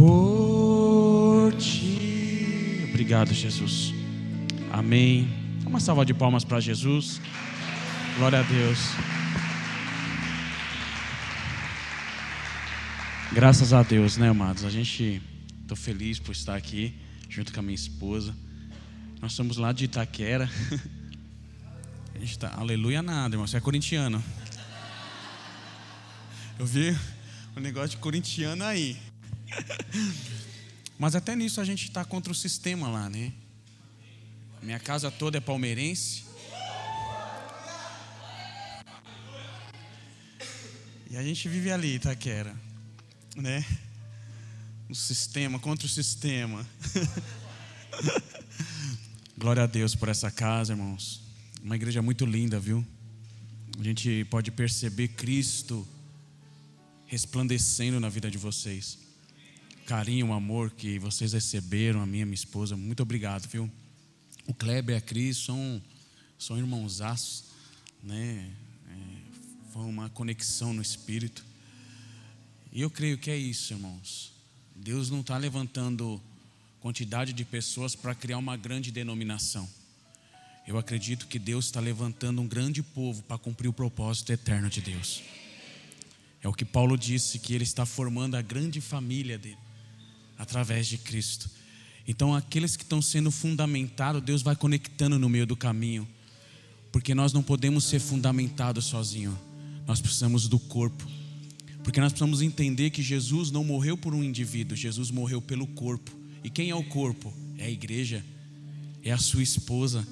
por ti. Obrigado, Jesus. Amém. Uma salva de palmas para Jesus. Glória a Deus. Graças a Deus, né, amados? A gente estou feliz por estar aqui junto com a minha esposa. Nós somos lá de Itaquera. A gente tá, aleluia nada, irmão. Você é corintiano. Eu vi um negócio de corintiano aí. Mas até nisso a gente está contra o sistema lá, né? Minha casa toda é palmeirense. E a gente vive ali, Itaquera né? No sistema, contra o sistema. Glória a Deus por essa casa, irmãos. Uma igreja muito linda, viu? A gente pode perceber Cristo resplandecendo na vida de vocês. Carinho, amor que vocês receberam, a minha, minha esposa. Muito obrigado, viu? O Kleber e a Cris são, são irmãozaços, né? É, foi uma conexão no espírito. E eu creio que é isso, irmãos. Deus não está levantando quantidade de pessoas para criar uma grande denominação. Eu acredito que Deus está levantando um grande povo para cumprir o propósito eterno de Deus. É o que Paulo disse, que ele está formando a grande família dele, através de Cristo. Então, aqueles que estão sendo fundamentados, Deus vai conectando no meio do caminho, porque nós não podemos ser fundamentados sozinhos, nós precisamos do corpo. Porque nós precisamos entender que Jesus não morreu por um indivíduo, Jesus morreu pelo corpo. E quem é o corpo? É a igreja, é a sua esposa.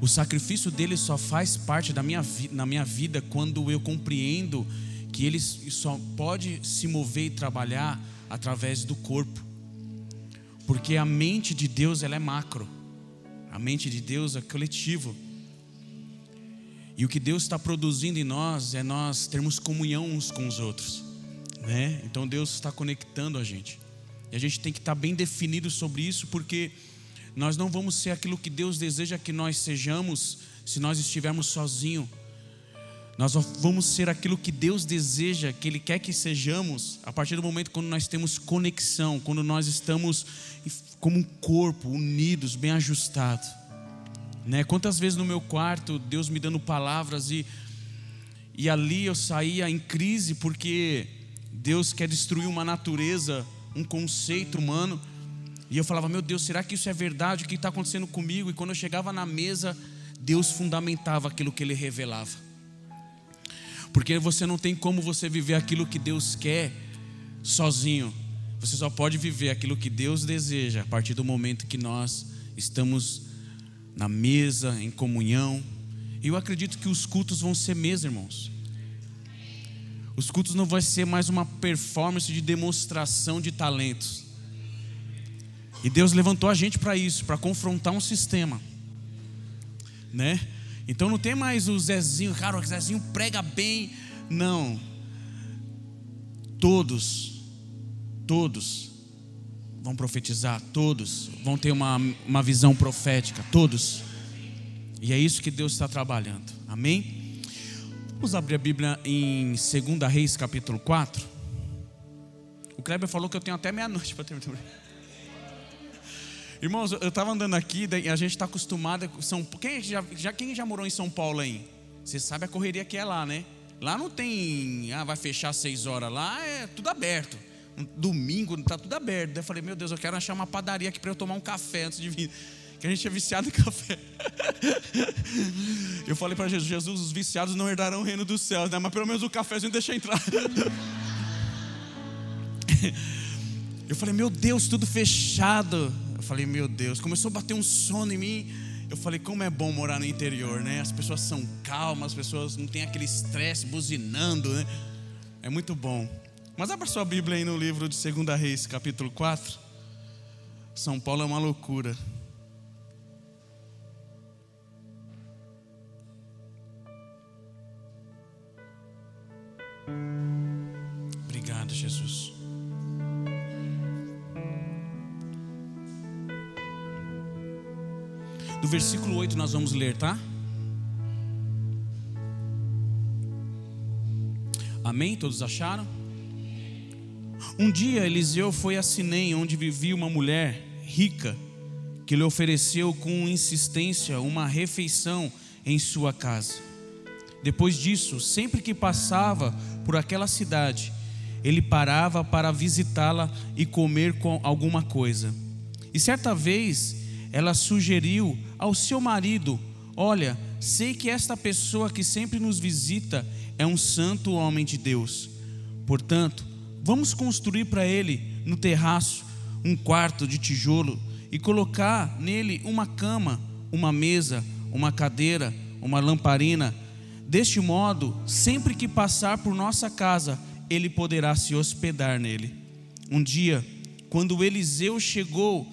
O sacrifício dele só faz parte da minha, na minha vida quando eu compreendo que ele só pode se mover e trabalhar através do corpo. Porque a mente de Deus ela é macro, a mente de Deus é coletivo. E o que Deus está produzindo em nós é nós termos comunhão uns com os outros. Né? Então Deus está conectando a gente. E a gente tem que estar bem definido sobre isso, porque nós não vamos ser aquilo que Deus deseja que nós sejamos se nós estivermos sozinhos. Nós vamos ser aquilo que Deus deseja, que Ele quer que sejamos, a partir do momento quando nós temos conexão, quando nós estamos como um corpo, unidos, bem ajustados. Né? Quantas vezes no meu quarto, Deus me dando palavras e, e ali eu saía em crise porque Deus quer destruir uma natureza, um conceito humano. E eu falava, meu Deus, será que isso é verdade? O que está acontecendo comigo? E quando eu chegava na mesa, Deus fundamentava aquilo que Ele revelava. Porque você não tem como você viver aquilo que Deus quer sozinho. Você só pode viver aquilo que Deus deseja a partir do momento que nós estamos na mesa, em comunhão. E eu acredito que os cultos vão ser mesmo, irmãos. Os cultos não vai ser mais uma performance de demonstração de talentos. E Deus levantou a gente para isso, para confrontar um sistema, né? Então não tem mais o Zezinho, cara, o Zezinho prega bem, não. Todos, todos vão profetizar, todos vão ter uma, uma visão profética, todos. E é isso que Deus está trabalhando, amém? Vamos abrir a Bíblia em 2 Reis, capítulo 4. O Kleber falou que eu tenho até meia-noite para terminar. Irmãos, eu estava andando aqui, a gente está acostumado. São, quem, já, já, quem já morou em São Paulo aí? Você sabe a correria que é lá, né? Lá não tem, ah, vai fechar seis horas. Lá é tudo aberto um domingo, está tudo aberto. eu falei, meu Deus, eu quero achar uma padaria aqui para eu tomar um café antes de vir. Que a gente é viciado em café. Eu falei para Jesus, Jesus, os viciados não herdarão o reino dos céus, né? mas pelo menos o cafezinho deixa entrar. Eu falei, meu Deus, tudo fechado. Eu falei, meu Deus, começou a bater um sono em mim. Eu falei, como é bom morar no interior, né? As pessoas são calmas, as pessoas não têm aquele estresse buzinando, né? É muito bom. Mas abra sua Bíblia aí no livro de 2 Reis, capítulo 4. São Paulo é uma loucura. Obrigado, Jesus. Do versículo 8 nós vamos ler, tá? Amém? Todos acharam? Um dia Eliseu foi a Sinem, onde vivia uma mulher rica, que lhe ofereceu com insistência uma refeição em sua casa. Depois disso, sempre que passava por aquela cidade, ele parava para visitá-la e comer com alguma coisa. E certa vez ela sugeriu ao seu marido: Olha, sei que esta pessoa que sempre nos visita é um santo homem de Deus. Portanto, vamos construir para ele no terraço um quarto de tijolo e colocar nele uma cama, uma mesa, uma cadeira, uma lamparina. Deste modo, sempre que passar por nossa casa, ele poderá se hospedar nele. Um dia, quando Eliseu chegou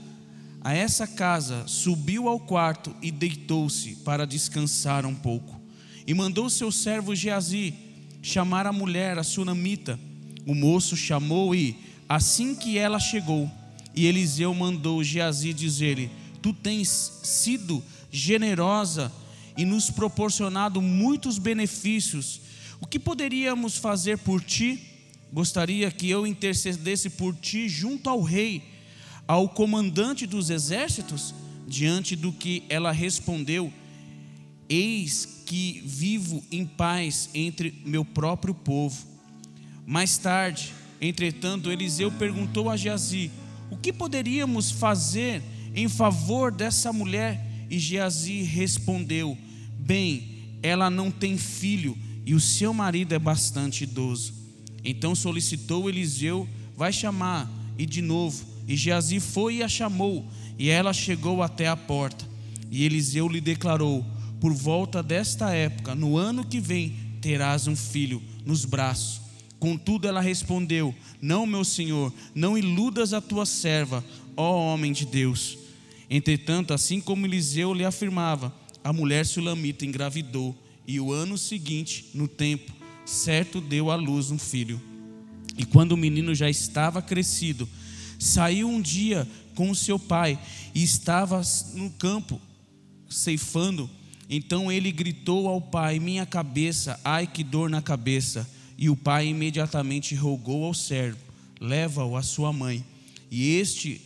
a essa casa, subiu ao quarto e deitou-se para descansar um pouco. E mandou seu servo Geazi chamar a mulher, a sunamita. O moço chamou e, assim que ela chegou, e Eliseu mandou Geazi dizer-lhe: Tu tens sido generosa e nos proporcionado muitos benefícios. O que poderíamos fazer por ti? Gostaria que eu intercedesse por ti junto ao rei, ao comandante dos exércitos? Diante do que ela respondeu: Eis que vivo em paz entre meu próprio povo. Mais tarde, entretanto, Eliseu perguntou a Geazi: O que poderíamos fazer em favor dessa mulher? E Geazi respondeu: Bem, ela não tem filho e o seu marido é bastante idoso. Então solicitou Eliseu, vai chamar, e de novo, e Geazi foi e a chamou, e ela chegou até a porta. E Eliseu lhe declarou: Por volta desta época, no ano que vem, terás um filho nos braços. Contudo, ela respondeu: Não, meu senhor, não iludas a tua serva, ó homem de Deus. Entretanto, assim como Eliseu lhe afirmava, a mulher sulamita engravidou, e o ano seguinte, no tempo, certo deu à luz um filho. E quando o menino já estava crescido, saiu um dia com o seu pai e estava no campo ceifando. Então ele gritou ao pai: Minha cabeça, ai que dor na cabeça. E o pai imediatamente rogou ao servo: Leva-o à sua mãe. E este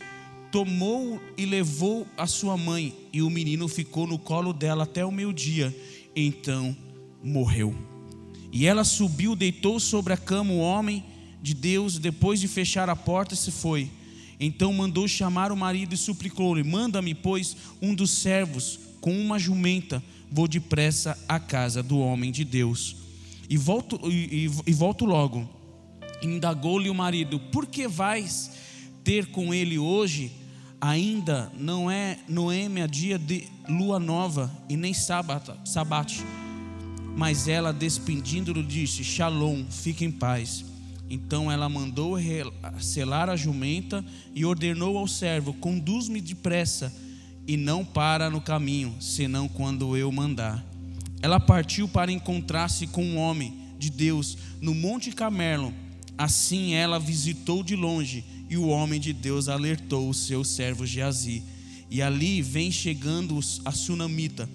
tomou e levou a sua mãe, e o menino ficou no colo dela até o meio-dia. Então morreu. E ela subiu, deitou sobre a cama o homem de Deus, depois de fechar a porta, se foi. Então mandou chamar o marido e suplicou-lhe: Manda-me, pois, um dos servos com uma jumenta, vou depressa à casa do homem de Deus. E volto, e, e, e volto logo. Indagou-lhe o marido: Por que vais ter com ele hoje? Ainda não é Noêmia dia de lua nova e nem sábado, sabate mas ela, despedindo-lhe, disse: Shalom, fique em paz. Então ela mandou selar a jumenta e ordenou ao servo: Conduz-me depressa e não para no caminho, senão quando eu mandar. Ela partiu para encontrar-se com um homem de Deus no Monte Carmelo. Assim ela visitou de longe e o homem de Deus alertou o seu servo Geazi. E ali vem chegando a sunamita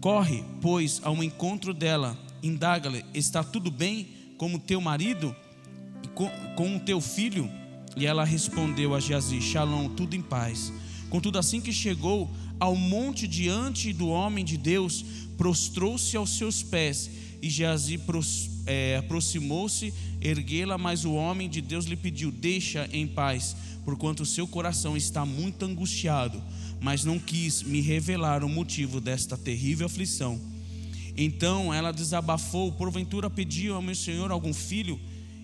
Corre, pois, ao encontro dela, indaga-lhe: Está tudo bem com o teu marido com, o teu filho? E ela respondeu a Geazi: Shalom, tudo em paz. Contudo, assim que chegou ao monte diante do homem de Deus, prostrou-se aos seus pés. E Geazi é, aproximou-se, erguê-la, mas o homem de Deus lhe pediu: Deixa em paz, porquanto o seu coração está muito angustiado mas não quis me revelar o motivo desta terrível aflição. Então ela desabafou: Porventura pediu ao meu senhor algum filho,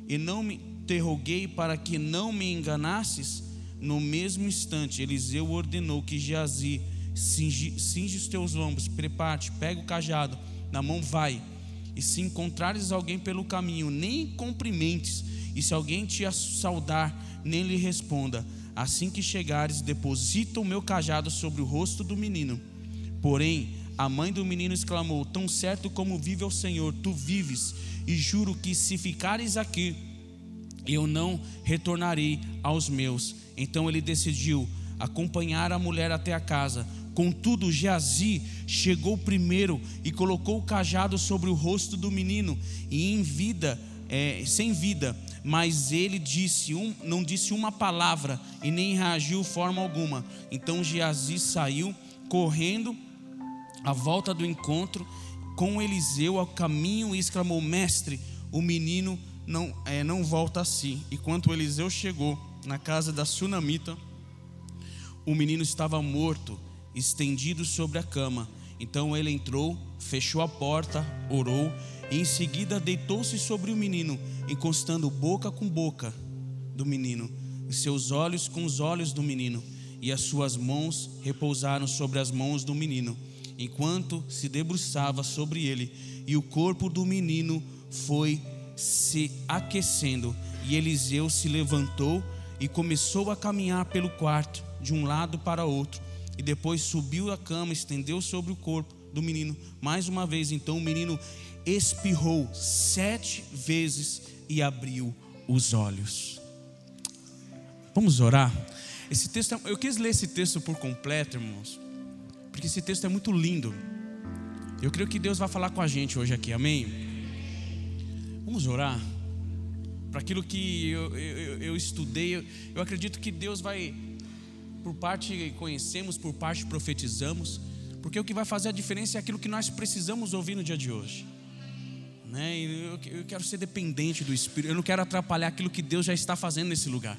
e não me interroguei para que não me enganasses? No mesmo instante, Eliseu ordenou que Geazi cinge, os teus ombros, prepare-te, pega o cajado, na mão vai. E se encontrares alguém pelo caminho, nem cumprimentes, e se alguém te saudar, nem lhe responda Assim que chegares, deposita o meu cajado sobre o rosto do menino. Porém, a mãe do menino exclamou: Tão certo como vive o Senhor, tu vives, e juro que se ficares aqui, eu não retornarei aos meus. Então ele decidiu acompanhar a mulher até a casa. Contudo, Geazi chegou primeiro e colocou o cajado sobre o rosto do menino, e em vida, é, sem vida, Mas ele disse um, não disse uma palavra e nem reagiu forma alguma. Então Geazi saiu correndo à volta do encontro com Eliseu ao caminho e exclamou: Mestre, o menino não, é, não volta a si. E quando Eliseu chegou na casa da sunamita, o menino estava morto, estendido sobre a cama. Então ele entrou, fechou a porta, orou e em seguida deitou-se sobre o menino, encostando boca com boca do menino, seus olhos com os olhos do menino, e as suas mãos repousaram sobre as mãos do menino, enquanto se debruçava sobre ele, e o corpo do menino foi se aquecendo, e Eliseu se levantou e começou a caminhar pelo quarto, de um lado para outro, e depois subiu a cama, estendeu sobre o corpo do menino. Mais uma vez, então o menino espirrou sete vezes e abriu os olhos. Vamos orar? Esse texto, é, eu quis ler esse texto por completo, irmãos, porque esse texto é muito lindo. Eu creio que Deus vai falar com a gente hoje aqui, amém? Vamos orar? Para aquilo que eu, eu, eu estudei, eu, eu acredito que Deus vai, por parte conhecemos, por parte profetizamos, porque o que vai fazer a diferença é aquilo que nós precisamos ouvir no dia de hoje. Né? Eu, eu quero ser dependente do Espírito, eu não quero atrapalhar aquilo que Deus já está fazendo nesse lugar.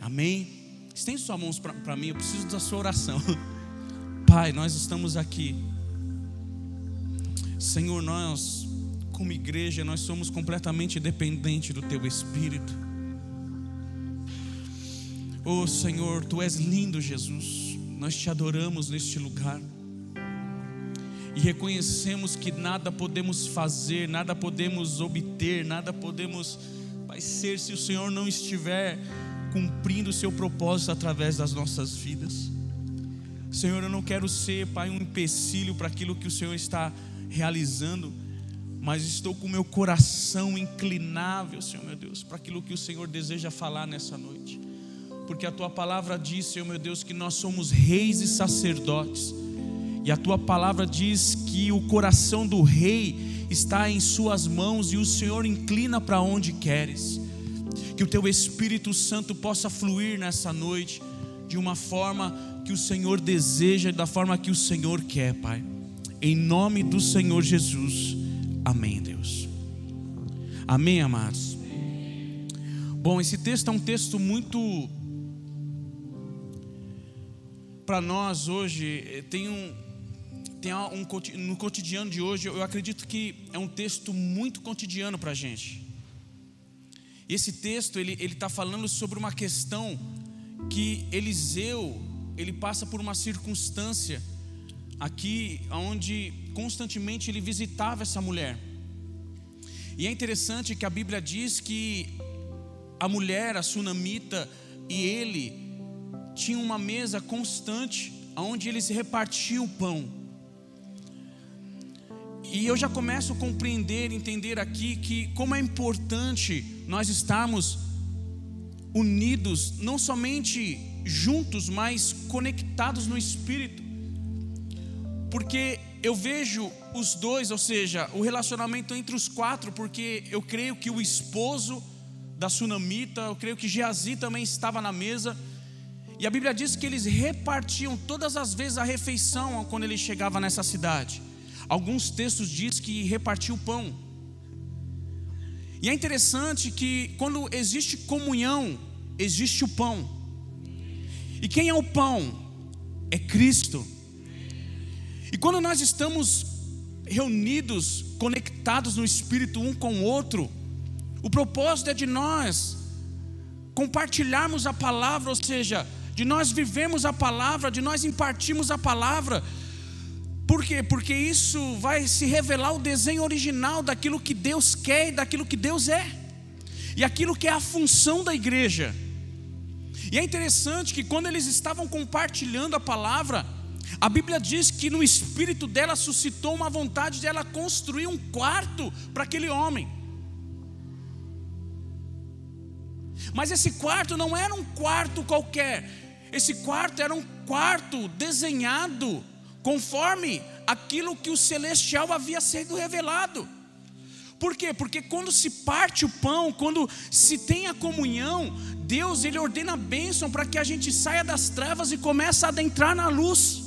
Amém? Estende suas mãos para mim, eu preciso da sua oração. Pai, nós estamos aqui. Senhor, nós, como igreja, nós somos completamente dependentes do Teu Espírito. Oh Senhor, Tu és lindo, Jesus. Nós te adoramos neste lugar e reconhecemos que nada podemos fazer, nada podemos obter, nada podemos vai ser se o Senhor não estiver cumprindo o seu propósito através das nossas vidas. Senhor, eu não quero ser, Pai, um empecilho para aquilo que o Senhor está realizando, mas estou com meu coração inclinável, Senhor meu Deus, para aquilo que o Senhor deseja falar nessa noite. Porque a tua palavra diz, Senhor meu Deus, que nós somos reis e sacerdotes e a tua palavra diz que o coração do rei está em suas mãos e o Senhor inclina para onde queres. Que o teu Espírito Santo possa fluir nessa noite de uma forma que o Senhor deseja, da forma que o Senhor quer, Pai. Em nome do Senhor Jesus. Amém, Deus. Amém, amados. Bom, esse texto é um texto muito para nós hoje eh, tem um, tem um, no cotidiano de hoje, eu acredito que é um texto muito cotidiano para a gente. Esse texto ele está falando sobre uma questão que Eliseu ele passa por uma circunstância aqui onde constantemente ele visitava essa mulher. E é interessante que a Bíblia diz que a mulher, a sunamita e ele tinham uma mesa constante onde eles repartiam o pão. E eu já começo a compreender, entender aqui que como é importante nós estarmos unidos, não somente juntos, mas conectados no espírito. Porque eu vejo os dois, ou seja, o relacionamento entre os quatro, porque eu creio que o esposo da sunamita, eu creio que Geazi também estava na mesa. E a Bíblia diz que eles repartiam todas as vezes a refeição quando ele chegava nessa cidade. Alguns textos diz que repartiu o pão. E é interessante que quando existe comunhão, existe o pão. E quem é o pão? É Cristo. E quando nós estamos reunidos, conectados no Espírito um com o outro, o propósito é de nós compartilharmos a palavra, ou seja, de nós vivemos a palavra, de nós impartirmos a palavra, por quê? Porque isso vai se revelar o desenho original daquilo que Deus quer e daquilo que Deus é, e aquilo que é a função da igreja. E é interessante que quando eles estavam compartilhando a palavra, a Bíblia diz que no espírito dela suscitou uma vontade de ela construir um quarto para aquele homem. Mas esse quarto não era um quarto qualquer, esse quarto era um quarto desenhado conforme aquilo que o celestial havia sido revelado. Por quê? Porque quando se parte o pão, quando se tem a comunhão, Deus ele ordena a bênção para que a gente saia das trevas e comece a adentrar na luz.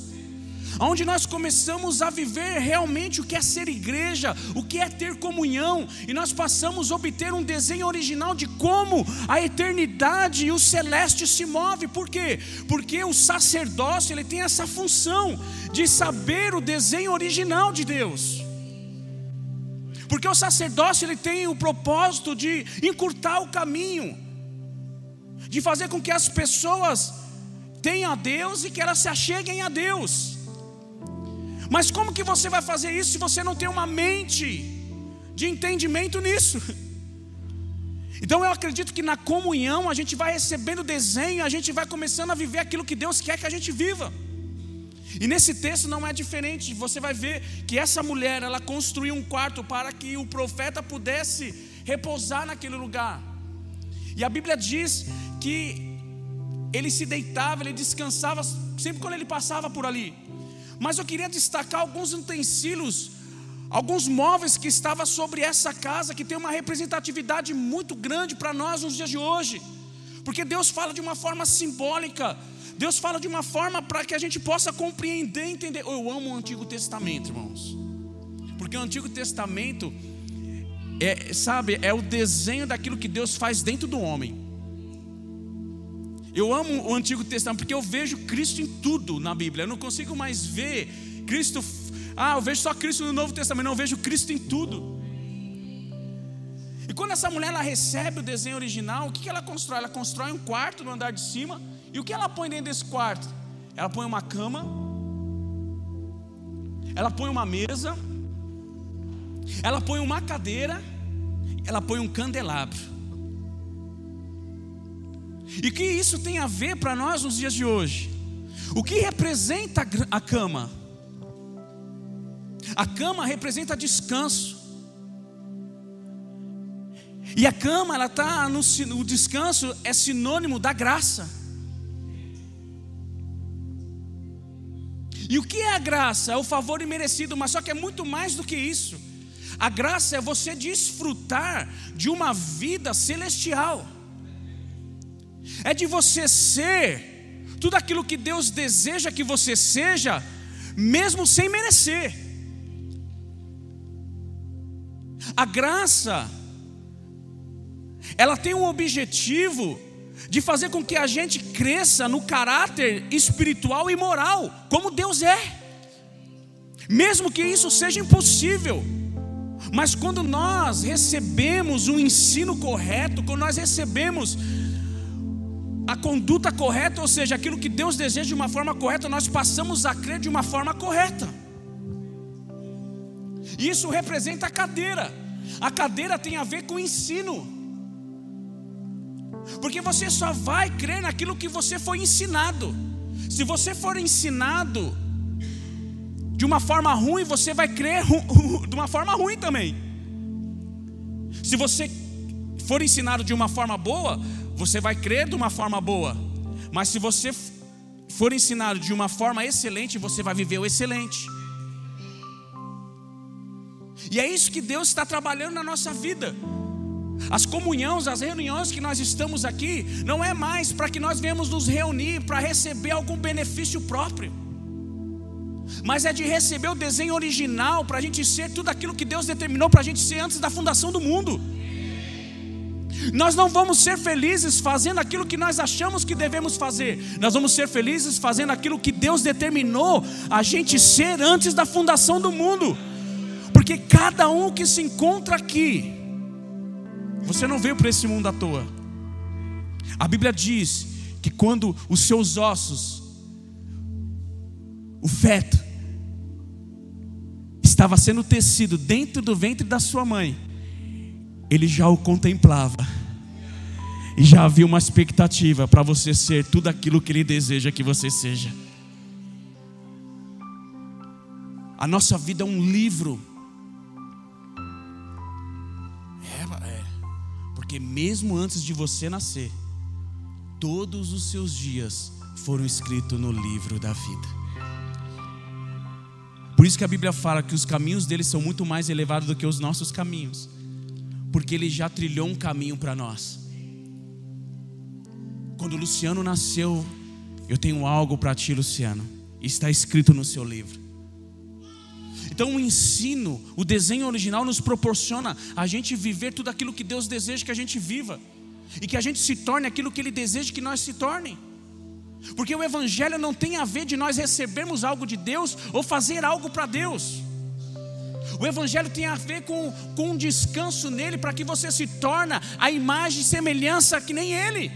Onde nós começamos a viver realmente o que é ser igreja, o que é ter comunhão, e nós passamos a obter um desenho original de como a eternidade e o celeste se move. Por quê? Porque o sacerdócio ele tem essa função de saber o desenho original de Deus. Porque o sacerdócio ele tem o propósito de encurtar o caminho, de fazer com que as pessoas tenham a Deus e que elas se acheguem a Deus. Mas como que você vai fazer isso se você não tem uma mente de entendimento nisso? Então eu acredito que na comunhão a gente vai recebendo desenho, a gente vai começando a viver aquilo que Deus quer que a gente viva. E nesse texto não é diferente, você vai ver que essa mulher, ela construiu um quarto para que o profeta pudesse repousar naquele lugar. E a Bíblia diz que ele se deitava, ele descansava sempre quando ele passava por ali. Mas eu queria destacar alguns utensílios, alguns móveis que estavam sobre essa casa, que tem uma representatividade muito grande para nós nos dias de hoje. Porque Deus fala de uma forma simbólica Deus fala de uma forma para que a gente possa compreender, entender. Eu amo o Antigo Testamento, irmãos. Porque o Antigo Testamento é, sabe, é o desenho daquilo que Deus faz dentro do homem. Eu amo o Antigo Testamento porque eu vejo Cristo em tudo na Bíblia. Eu não consigo mais ver Cristo. Ah, eu vejo só Cristo no Novo Testamento. Não, eu vejo Cristo em tudo. E quando essa mulher ela recebe o desenho original, o que ela constrói? Ela constrói um quarto no andar de cima e o que ela põe dentro desse quarto? Ela põe uma cama, ela põe uma mesa, ela põe uma cadeira, ela põe um candelabro. E que isso tem a ver para nós nos dias de hoje? O que representa a cama? A cama representa descanso. E a cama, ela está no o descanso é sinônimo da graça. E o que é a graça? É o favor imerecido, mas só que é muito mais do que isso. A graça é você desfrutar de uma vida celestial, é de você ser tudo aquilo que Deus deseja que você seja, mesmo sem merecer. A graça, ela tem um objetivo de fazer com que a gente cresça no caráter espiritual e moral, como Deus é. Mesmo que isso seja impossível, mas quando nós recebemos o um ensino correto, quando nós recebemos a conduta correta, ou seja, aquilo que Deus deseja de uma forma correta, nós passamos a crer de uma forma correta. Isso representa a cadeira. A cadeira tem a ver com o ensino. Porque você só vai crer naquilo que você foi ensinado. Se você for ensinado de uma forma ruim, você vai crer de uma forma ruim também. Se você for ensinado de uma forma boa, você vai crer de uma forma boa. Mas se você for ensinado de uma forma excelente, você vai viver o excelente. E é isso que Deus está trabalhando na nossa vida. As comunhões, as reuniões que nós estamos aqui, não é mais para que nós venhamos nos reunir para receber algum benefício próprio, mas é de receber o desenho original para a gente ser tudo aquilo que Deus determinou para a gente ser antes da fundação do mundo. Nós não vamos ser felizes fazendo aquilo que nós achamos que devemos fazer, nós vamos ser felizes fazendo aquilo que Deus determinou a gente ser antes da fundação do mundo, porque cada um que se encontra aqui, você não veio para esse mundo à toa. A Bíblia diz que quando os seus ossos, o feto, estava sendo tecido dentro do ventre da sua mãe, ele já o contemplava. E já havia uma expectativa para você ser tudo aquilo que ele deseja que você seja. A nossa vida é um livro Porque mesmo antes de você nascer, todos os seus dias foram escritos no livro da vida. Por isso que a Bíblia fala que os caminhos dele são muito mais elevados do que os nossos caminhos. porque Ele já trilhou um caminho para nós. Quando Luciano nasceu, eu tenho algo para ti, Luciano. Está escrito no seu livro. Então o ensino, o desenho original nos proporciona a gente viver tudo aquilo que Deus deseja que a gente viva. E que a gente se torne aquilo que Ele deseja que nós se tornem. Porque o Evangelho não tem a ver de nós recebermos algo de Deus ou fazer algo para Deus. O Evangelho tem a ver com, com um descanso nele para que você se torne a imagem e semelhança que nem Ele.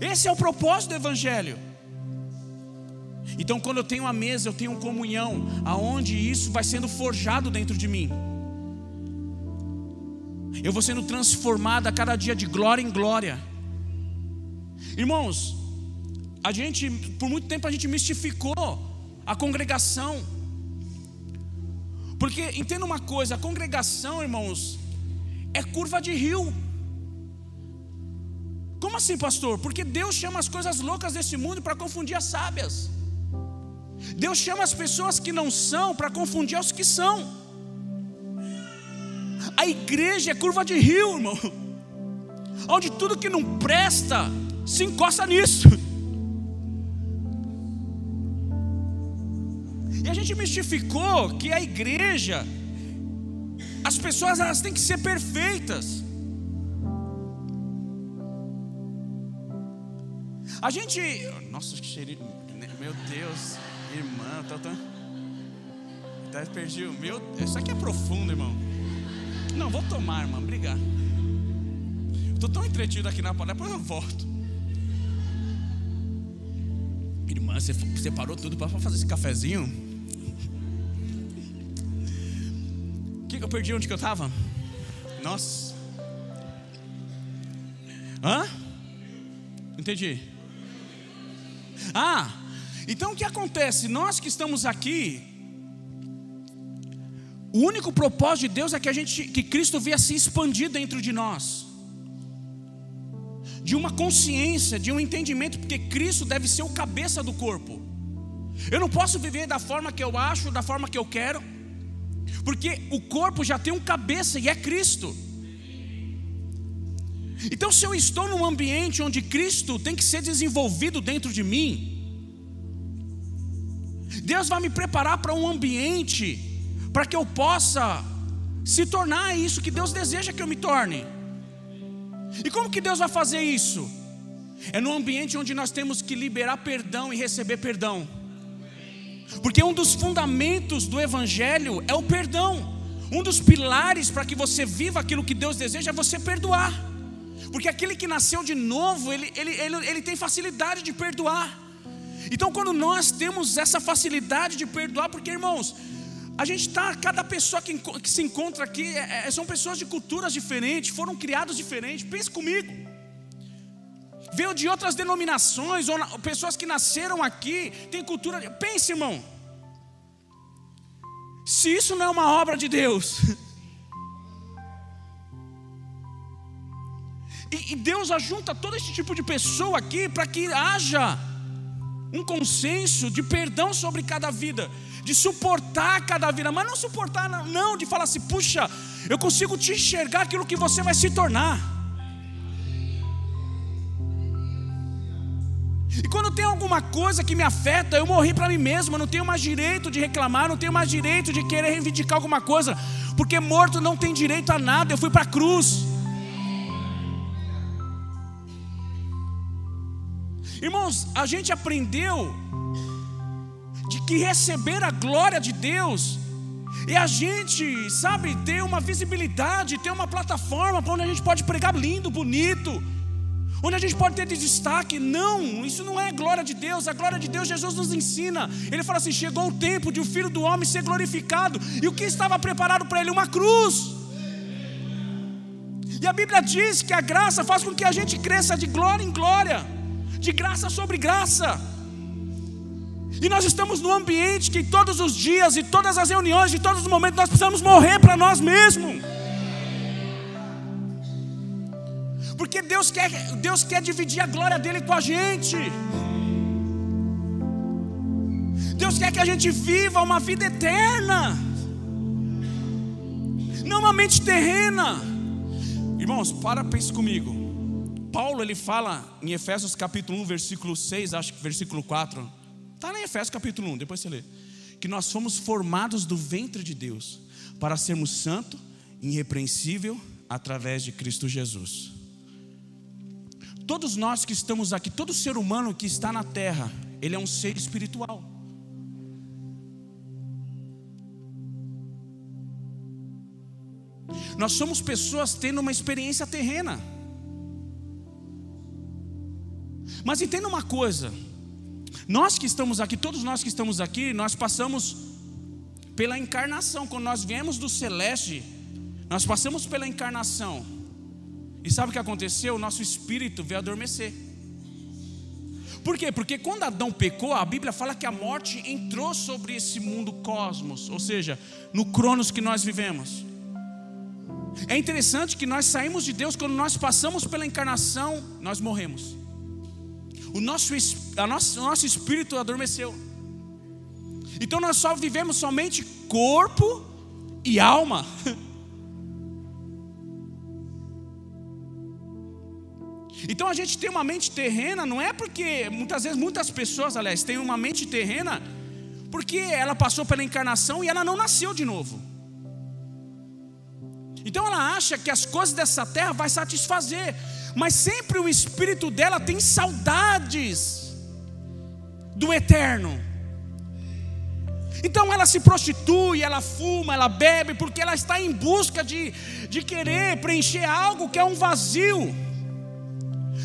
Esse é o propósito do Evangelho. Então, quando eu tenho a mesa, eu tenho comunhão, aonde isso vai sendo forjado dentro de mim. Eu vou sendo transformado a cada dia de glória em glória. Irmãos, a gente, por muito tempo, a gente mistificou a congregação. Porque entenda uma coisa, a congregação, irmãos, é curva de rio. Como assim, pastor? Porque Deus chama as coisas loucas desse mundo para confundir as sábias. Deus chama as pessoas que não são para confundir os que são. A igreja é curva de rio, irmão. Onde tudo que não presta se encosta nisso. E a gente mistificou que a igreja, as pessoas elas têm que ser perfeitas. A gente, nossa, que cheirinho, meu Deus, irmã, tá, tá, tá perdi o meu, isso aqui é profundo, irmão. Não, vou tomar, irmão, obrigado. Estou tão entretido aqui na porta, depois eu volto. Irmã, você separou tudo para fazer esse cafezinho? eu perdi onde que eu estava? Nossa. Hã? Entendi. Ah, então o que acontece? Nós que estamos aqui, o único propósito de Deus é que a gente, que Cristo venha se expandir dentro de nós. De uma consciência, de um entendimento, porque Cristo deve ser o cabeça do corpo. Eu não posso viver da forma que eu acho, da forma que eu quero. Porque o corpo já tem um cabeça e é Cristo. Então, se eu estou num ambiente onde Cristo tem que ser desenvolvido dentro de mim, Deus vai me preparar para um ambiente para que eu possa se tornar isso que Deus deseja que eu me torne. E como que Deus vai fazer isso? É no ambiente onde nós temos que liberar perdão e receber perdão. Porque um dos fundamentos do Evangelho é o perdão. Um dos pilares para que você viva aquilo que Deus deseja é você perdoar. Porque aquele que nasceu de novo, ele, ele, ele, ele tem facilidade de perdoar. Então, quando nós temos essa facilidade de perdoar, porque irmãos, a gente está, cada pessoa que, que, se encontra aqui é, é, são pessoas de culturas diferentes, foram criados diferentes. Pense comigo veio de outras denominações, ou pessoas que nasceram aqui, tem cultura. Pense, irmão. Se isso não é uma obra de Deus, e, e Deus ajunta todo esse tipo de pessoa aqui para que haja um consenso de perdão sobre cada vida, de suportar cada vida, mas não suportar, não, de falar assim, puxa, eu consigo te enxergar aquilo que você vai se tornar. E quando tem alguma coisa que me afeta, eu morri para mim mesmo, eu não tenho mais direito de reclamar, não tenho mais direito de querer reivindicar alguma coisa, porque morto não tem direito a nada, eu fui para a cruz. Irmãos, a gente aprendeu de que receber a glória de Deus e a gente, sabe, ter uma visibilidade, ter uma plataforma para onde a gente pode pregar lindo, bonito, onde a gente pode ter destaque. Não, isso não é glória de Deus. A glória de Deus, Jesus nos ensina. Ele fala assim: chegou o tempo de o filho do homem ser glorificado. E o que estava preparado para ele? Uma cruz. E a Bíblia diz que a graça faz com que a gente cresça de glória em glória, de graça sobre graça. E nós estamos num ambiente que todos os dias, e todas as reuniões, e todos os momentos, nós precisamos morrer para nós mesmos. Porque Deus quer, Deus quer dividir a glória dele com a gente. Deus quer que a gente viva uma vida eterna, não uma mente terrena. Irmãos, para, pense comigo. Paulo ele fala em Efésios capítulo 1, versículo 6, acho que versículo 4. Está em Efésios capítulo 1, depois você lê. Que nós fomos formados do ventre de Deus para sermos santo, irrepreensível através de Cristo Jesus. Todos nós que estamos aqui, todo ser humano que está na terra, ele é um ser espiritual. Nós somos pessoas tendo uma experiência terrena. Mas entenda uma coisa: nós que estamos aqui, todos nós que estamos aqui, nós passamos pela encarnação. Quando nós viemos do celeste, nós passamos pela encarnação. E sabe o que aconteceu? O nosso espírito veio adormecer. Por quê? Porque quando Adão pecou, a Bíblia fala que a morte entrou sobre esse mundo cosmos, ou seja, no cronos que nós vivemos. É interessante que nós saímos de Deus quando nós passamos pela encarnação, nós morremos. O nosso, a nosso, o nosso espírito adormeceu. Então nós só vivemos somente corpo e alma. Então a gente tem uma mente terrena, não é porque muitas vezes muitas pessoas, aliás, têm uma mente terrena porque ela passou pela encarnação e ela não nasceu de novo. Então ela acha que as coisas dessa terra vai satisfazer, mas sempre o espírito dela tem saudades do eterno. Então ela se prostitui, ela fuma, ela bebe, porque ela está em busca de, de querer preencher algo que é um vazio.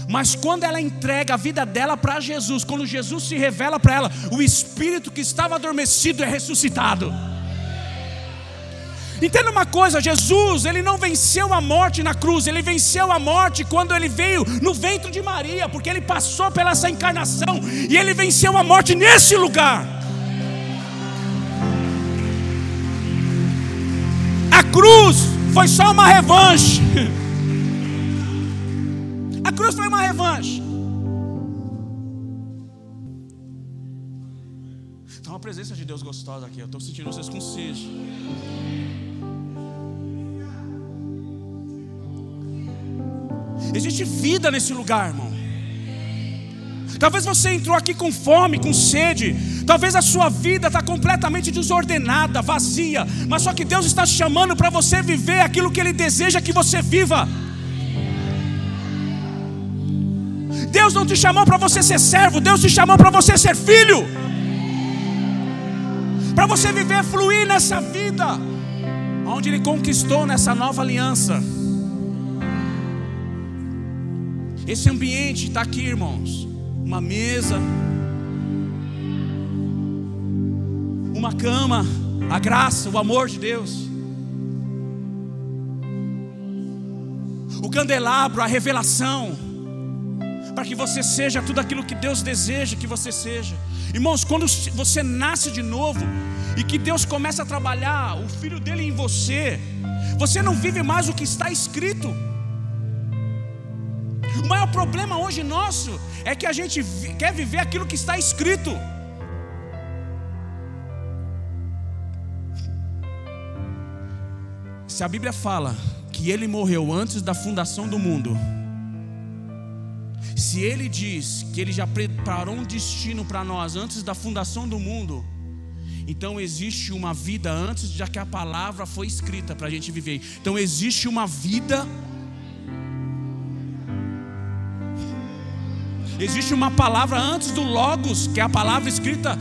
Mas quando ela entrega a vida dela para Jesus, quando Jesus se revela para ela, o espírito que estava adormecido é ressuscitado. Entenda uma coisa: Jesus, ele não venceu a morte na cruz, ele venceu a morte quando ele veio no ventre de Maria, porque ele passou pela essa encarnação e ele venceu a morte nesse lugar. A cruz foi só uma revanche. A cruz foi uma revanche. Está uma presença de Deus gostosa aqui. Eu estou sentindo vocês com sede. Existe vida nesse lugar, irmão. Talvez você entrou aqui com fome, com sede. Talvez a sua vida está completamente desordenada, vazia. Mas só que Deus está chamando para você viver aquilo que Ele deseja que você viva. Deus não te chamou para você ser servo, Deus te chamou para você ser filho. Para você viver, fluir nessa vida, onde Ele conquistou nessa nova aliança. Esse ambiente está aqui, irmãos. Uma mesa, uma cama, a graça, o amor de Deus. O candelabro, a revelação, para que você seja tudo aquilo que Deus deseja que você seja. Irmãos, quando você nasce de novo e que Deus começa a trabalhar o filho dele em você, você não vive mais o que está escrito. O maior problema hoje nosso é que a gente quer viver aquilo que está escrito. Se a Bíblia fala que ele morreu antes da fundação do mundo, se ele diz que ele já preparou um destino para nós antes da fundação do mundo, então existe uma vida antes de que a palavra foi escrita para a gente viver. Então existe uma vida Existe uma palavra antes do Logos, que é a palavra escrita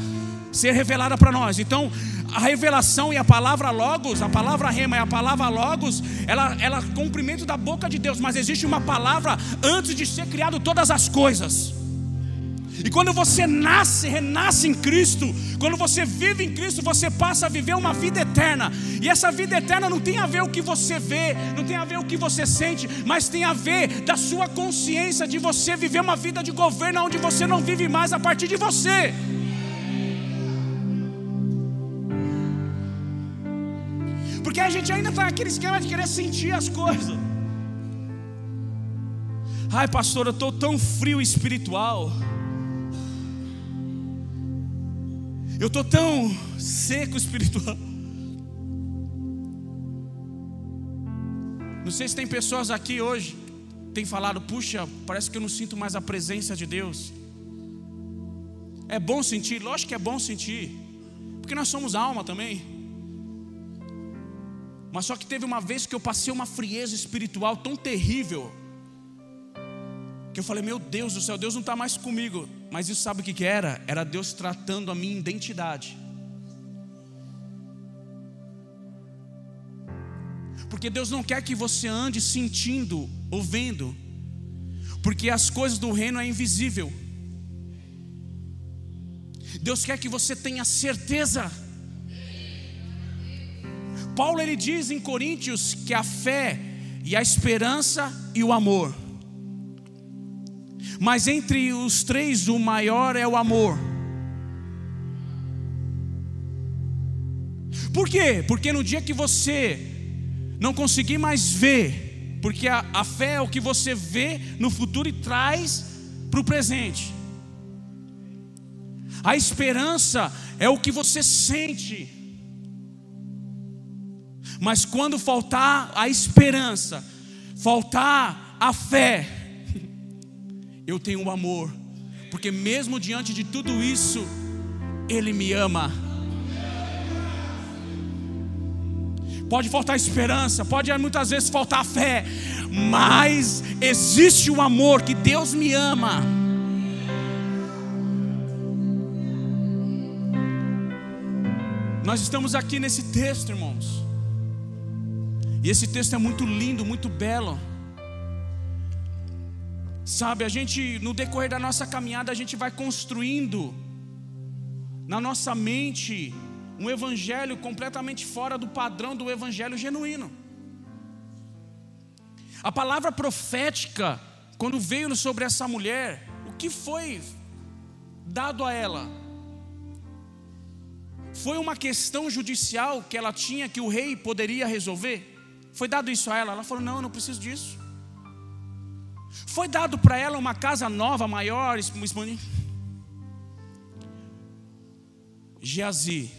ser revelada para nós. Então, a revelação e a palavra Logos, a palavra rema e a palavra Logos, ela, ela cumprimento da boca de Deus, mas existe uma palavra antes de ser criado todas as coisas. E quando você nasce, renasce em Cristo, quando você vive em Cristo, você passa a viver uma vida eterna. E essa vida eterna não tem a ver o que você vê, não tem a ver o que você sente, mas tem a ver da sua consciência de você viver uma vida de governo onde você não vive mais a partir de você. Porque a gente ainda está naquele esquema de querer sentir as coisas. Ai, pastor, eu estou tão frio espiritual. Eu estou tão seco espiritual. Não sei se tem pessoas aqui hoje que têm falado, puxa, parece que eu não sinto mais a presença de Deus. É bom sentir, lógico que é bom sentir, porque nós somos alma também. Mas só que teve uma vez que eu passei uma frieza espiritual tão terrível, que eu falei, meu Deus do céu, Deus não está mais comigo. Mas isso sabe o que, que era? Era Deus tratando a minha identidade. Porque Deus não quer que você ande sentindo ou vendo, porque as coisas do reino é invisível. Deus quer que você tenha certeza. Paulo ele diz em Coríntios que a fé e a esperança e o amor. Mas entre os três o maior é o amor. Por quê? Porque no dia que você não conseguir mais ver, porque a, a fé é o que você vê no futuro e traz para o presente. A esperança é o que você sente. Mas quando faltar a esperança, faltar a fé, eu tenho o um amor, porque mesmo diante de tudo isso, Ele me ama. Pode faltar esperança, pode muitas vezes faltar fé, mas existe o amor que Deus me ama. Nós estamos aqui nesse texto, irmãos. E esse texto é muito lindo, muito belo. Sabe, a gente, no decorrer da nossa caminhada, a gente vai construindo na nossa mente um evangelho completamente fora do padrão do evangelho genuíno. A palavra profética, quando veio sobre essa mulher, o que foi dado a ela? Foi uma questão judicial que ela tinha que o rei poderia resolver? Foi dado isso a ela? Ela falou: Não, eu não preciso disso. Foi dado para ela uma casa nova, maior, expandida. Geazi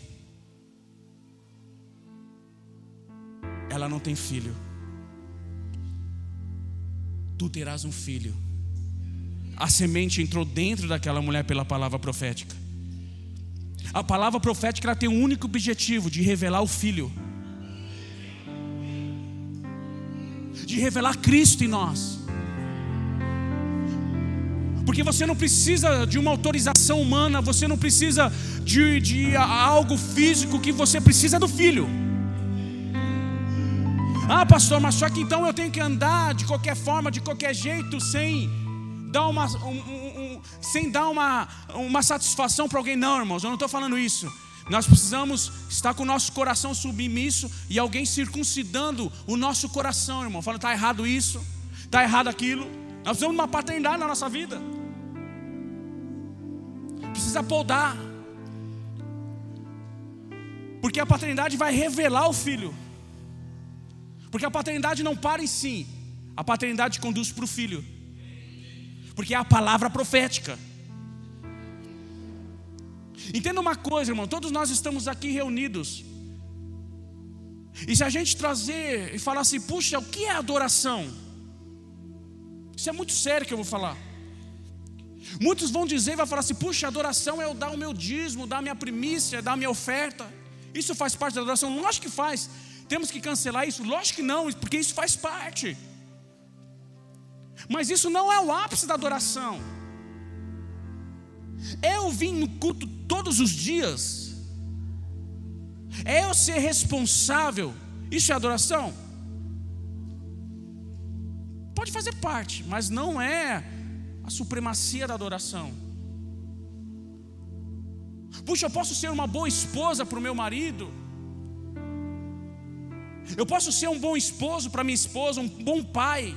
ela não tem filho. Tu terás um filho. A semente entrou dentro daquela mulher pela palavra profética. A palavra profética ela tem um único objetivo de revelar o filho. De revelar Cristo em nós. Porque você não precisa de uma autorização humana, você não precisa de, de algo físico, que você precisa do filho. Ah, pastor, mas só que então eu tenho que andar de qualquer forma, de qualquer jeito, sem dar uma, um, um, sem dar uma, uma satisfação para alguém. Não, irmãos, eu não estou falando isso. Nós precisamos estar com o nosso coração submisso e alguém circuncidando o nosso coração, irmão. Falando, está errado isso, está errado aquilo. Nós precisamos de uma paternidade na nossa vida. Precisa podar. Porque a paternidade vai revelar o filho. Porque a paternidade não para em si, a paternidade conduz para o filho, porque é a palavra profética. Entenda uma coisa, irmão: todos nós estamos aqui reunidos, e se a gente trazer e falar assim, puxa, o que é adoração? Isso é muito sério que eu vou falar. Muitos vão dizer, vai falar assim, puxa, adoração é eu dar o meu dízimo, dar a minha primícia, dar a minha oferta. Isso faz parte da adoração? Lógico que faz. Temos que cancelar isso? Lógico que não, porque isso faz parte. Mas isso não é o ápice da adoração. É eu vir no culto todos os dias. É eu ser responsável. Isso é adoração? Pode fazer parte, mas não é a supremacia da adoração. Puxa, eu posso ser uma boa esposa para o meu marido eu posso ser um bom esposo para minha esposa, um bom pai.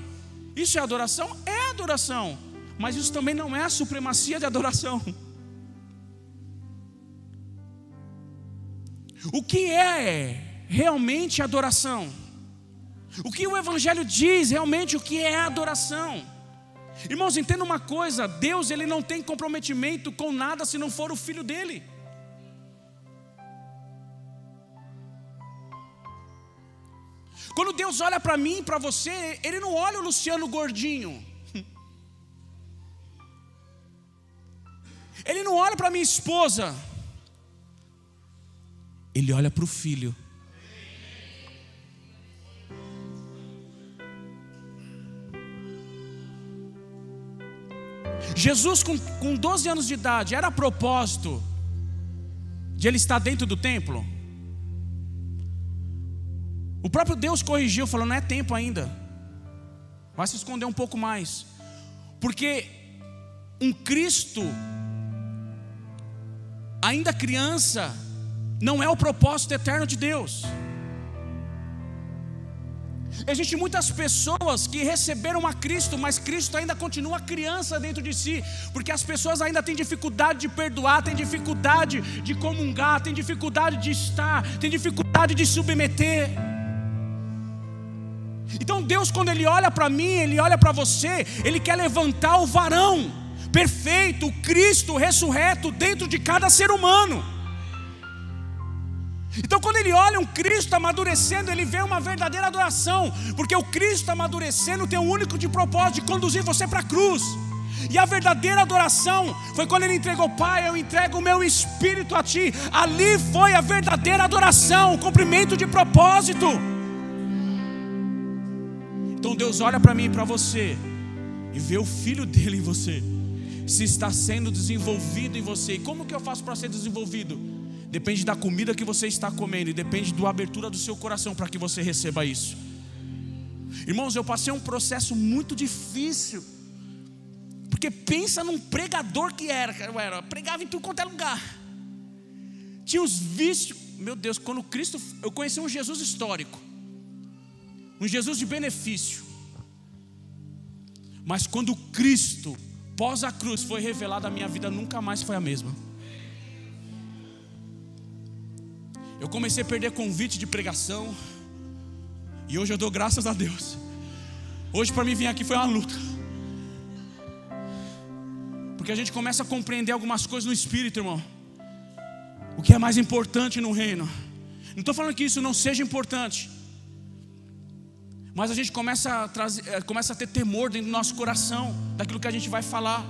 Isso é adoração? É adoração. Mas isso também não é a supremacia de adoração. O que é realmente adoração? O que o Evangelho diz realmente o que é adoração? Irmãos, entenda uma coisa: Deus ele não tem comprometimento com nada se não for o filho dele. Quando Deus olha para mim, para você, Ele não olha o Luciano gordinho. Ele não olha para minha esposa. Ele olha para o filho. Jesus, com, com 12 anos de idade, era a propósito de ele estar dentro do templo? O próprio Deus corrigiu, falou: não é tempo ainda, vai se esconder um pouco mais, porque um Cristo, ainda criança, não é o propósito eterno de Deus. Existem muitas pessoas que receberam a Cristo, mas Cristo ainda continua criança dentro de si, porque as pessoas ainda têm dificuldade de perdoar, têm dificuldade de comungar, têm dificuldade de estar, têm dificuldade de submeter. Então Deus, quando Ele olha para mim, Ele olha para você, Ele quer levantar o varão perfeito, o Cristo ressurreto dentro de cada ser humano. Então, quando ele olha um Cristo amadurecendo, ele vê uma verdadeira adoração, porque o Cristo amadurecendo tem um único de propósito de conduzir você para a cruz. E a verdadeira adoração foi quando ele entregou, Pai, eu entrego o meu espírito a Ti. Ali foi a verdadeira adoração, o cumprimento de propósito. Então Deus olha para mim e para você e vê o filho dele em você, se está sendo desenvolvido em você. E como que eu faço para ser desenvolvido? Depende da comida que você está comendo e depende da abertura do seu coração para que você receba isso. Irmãos, eu passei um processo muito difícil. Porque pensa num pregador que era, era, pregava em tudo quanto é lugar. Tinha os vícios. Meu Deus, quando Cristo, eu conheci um Jesus histórico. Um Jesus de benefício. Mas quando Cristo, pós a cruz, foi revelado, a minha vida nunca mais foi a mesma. Eu comecei a perder convite de pregação. E hoje eu dou graças a Deus. Hoje para mim vir aqui foi uma luta. Porque a gente começa a compreender algumas coisas no espírito, irmão. O que é mais importante no reino. Não estou falando que isso não seja importante. Mas a gente começa a, trazer, eh, começa a ter temor dentro do nosso coração daquilo que a gente vai falar.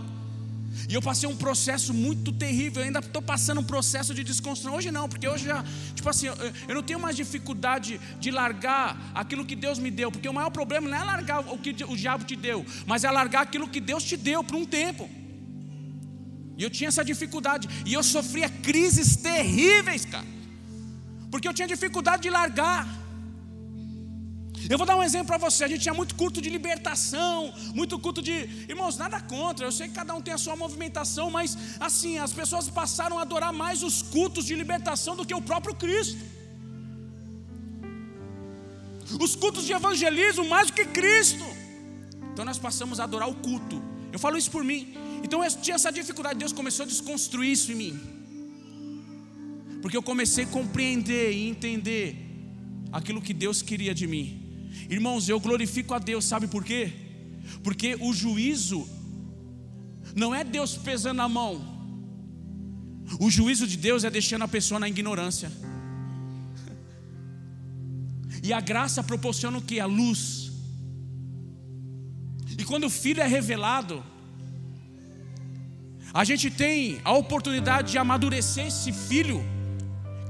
E eu passei um processo muito terrível, eu ainda estou passando um processo de desconstrução. Hoje não, porque hoje já, tipo assim, eu, eu não tenho mais dificuldade de largar aquilo que Deus me deu, porque o maior problema não é largar o que o diabo te deu, mas é largar aquilo que Deus te deu por um tempo. E eu tinha essa dificuldade, e eu sofria crises terríveis, cara, porque eu tinha dificuldade de largar. Eu vou dar um exemplo para você. A gente tinha muito culto de libertação, muito culto de. Irmãos, nada contra. Eu sei que cada um tem a sua movimentação, mas assim, as pessoas passaram a adorar mais os cultos de libertação do que o próprio Cristo. Os cultos de evangelismo mais do que Cristo. Então nós passamos a adorar o culto. Eu falo isso por mim. Então eu tinha essa dificuldade. Deus começou a desconstruir isso em mim. Porque eu comecei a compreender e entender aquilo que Deus queria de mim. Irmãos, eu glorifico a Deus, sabe por quê? Porque o juízo não é Deus pesando a mão, o juízo de Deus é deixando a pessoa na ignorância. E a graça proporciona o que? A luz. E quando o filho é revelado, a gente tem a oportunidade de amadurecer esse filho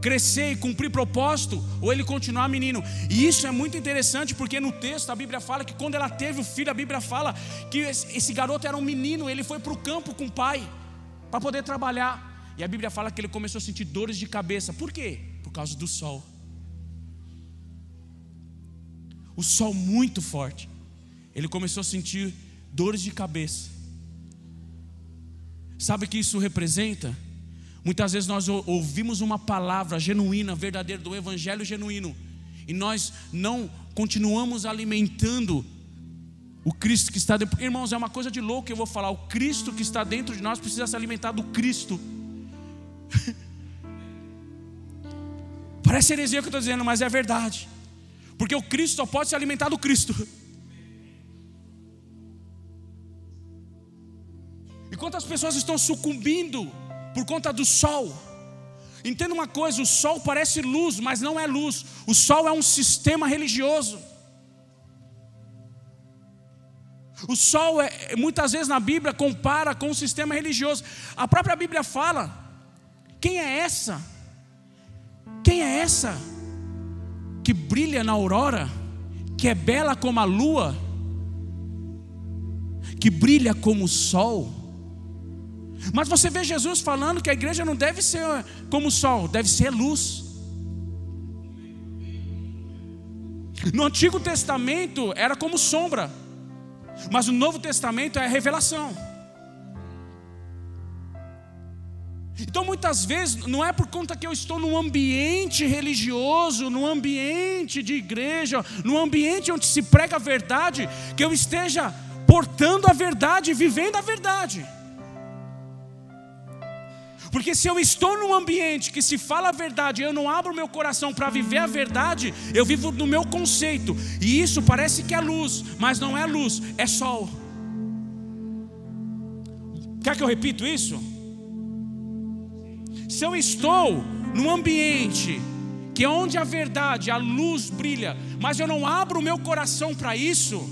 crescer e cumprir propósito, ou ele continuar menino. E isso é muito interessante porque no texto a Bíblia fala que quando ela teve o filho, a Bíblia fala que esse garoto era um menino, ele foi para o campo com o pai para poder trabalhar. E a Bíblia fala que ele começou a sentir dores de cabeça. Por quê? Por causa do sol. O sol muito forte. Ele começou a sentir dores de cabeça. Sabe o que isso representa? Muitas vezes nós ouvimos uma palavra genuína, verdadeira, do Evangelho genuíno, e nós não continuamos alimentando o Cristo que está dentro. Irmãos, é uma coisa de louco que eu vou falar. O Cristo que está dentro de nós precisa se alimentar do Cristo. Parece heresia que eu estou dizendo, mas é verdade. Porque o Cristo só pode se alimentar do Cristo. E quantas pessoas estão sucumbindo por conta do sol. Entenda uma coisa: o sol parece luz, mas não é luz. O sol é um sistema religioso. O sol, é, muitas vezes na Bíblia, compara com o sistema religioso. A própria Bíblia fala: quem é essa? Quem é essa que brilha na aurora, que é bela como a lua, que brilha como o sol? Mas você vê Jesus falando que a igreja não deve ser como o sol, deve ser luz. No Antigo Testamento era como sombra. Mas o Novo Testamento é revelação. Então muitas vezes não é por conta que eu estou num ambiente religioso, num ambiente de igreja, num ambiente onde se prega a verdade, que eu esteja portando a verdade, vivendo a verdade. Porque se eu estou num ambiente que se fala a verdade, eu não abro meu coração para viver a verdade, eu vivo no meu conceito. E isso parece que é luz, mas não é luz, é sol. Quer que eu repito isso? Se eu estou num ambiente que é onde a verdade, a luz brilha, mas eu não abro o meu coração para isso,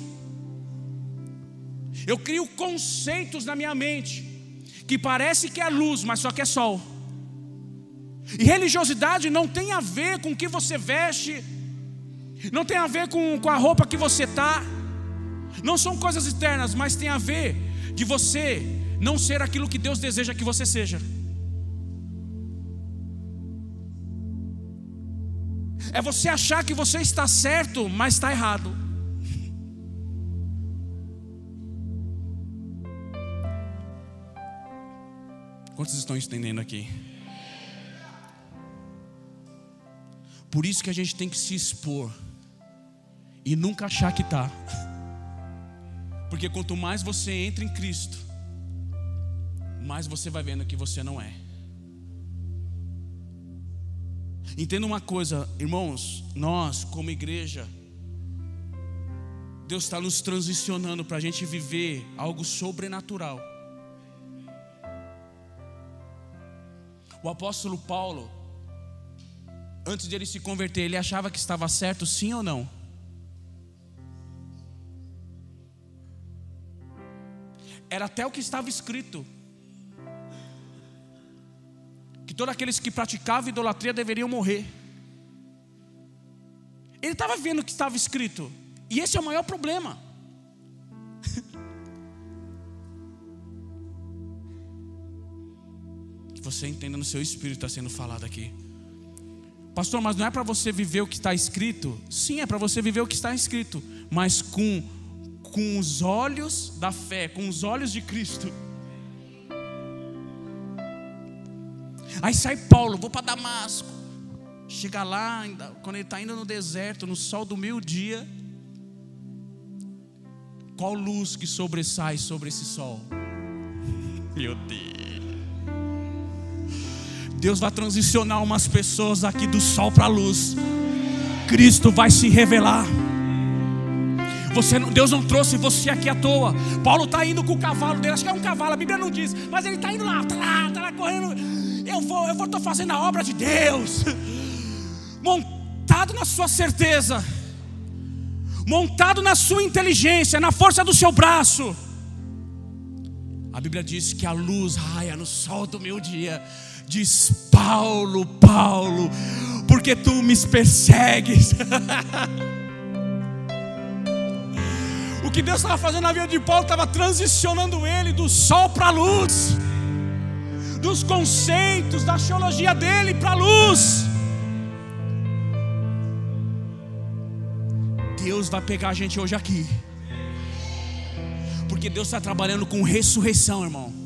eu crio conceitos na minha mente que parece que é luz, mas só que é sol. E religiosidade não tem a ver com o que você veste, não tem a ver com, com a roupa que você está, não são coisas externas, mas tem a ver de você não ser aquilo que Deus deseja que você seja. É você achar que você está certo, mas está errado. Quantos estão entendendo aqui? Por isso que a gente tem que se expor e nunca achar que está. Porque quanto mais você entra em Cristo, mais você vai vendo que você não é. Entenda uma coisa, irmãos, nós como igreja, Deus está nos transicionando para a gente viver algo sobrenatural. O apóstolo Paulo, antes de ele se converter, ele achava que estava certo, sim ou não? Era até o que estava escrito. Que todos aqueles que praticavam idolatria deveriam morrer. Ele estava vendo o que estava escrito. E esse é o maior problema. Você entenda no seu espírito está sendo falado aqui. Pastor, mas não é para você viver o que está escrito? Sim, é para você viver o que está escrito, mas com, com os olhos da fé, com os olhos de Cristo. Aí sai Paulo, vou para Damasco. Chega lá, quando ele está indo no deserto, no sol do meio-dia, qual luz que sobressai sobre esse sol? Meu Deus. Deus vai transicionar umas pessoas aqui do sol para a luz. Cristo vai se revelar. Você, Deus não trouxe você aqui à toa. Paulo está indo com o cavalo dele, acho que é um cavalo, a Bíblia não diz, mas ele está indo lá, está lá, tá lá correndo. Eu vou, eu vou, estou fazendo a obra de Deus, montado na sua certeza, montado na sua inteligência, na força do seu braço. A Bíblia diz que a luz raia no sol do meu dia diz: Paulo, Paulo, porque tu me persegues. o que Deus estava fazendo na vida de Paulo estava transicionando ele do sol para a luz, dos conceitos, da teologia dele para a luz. Deus vai pegar a gente hoje aqui, porque Deus está trabalhando com ressurreição, irmão.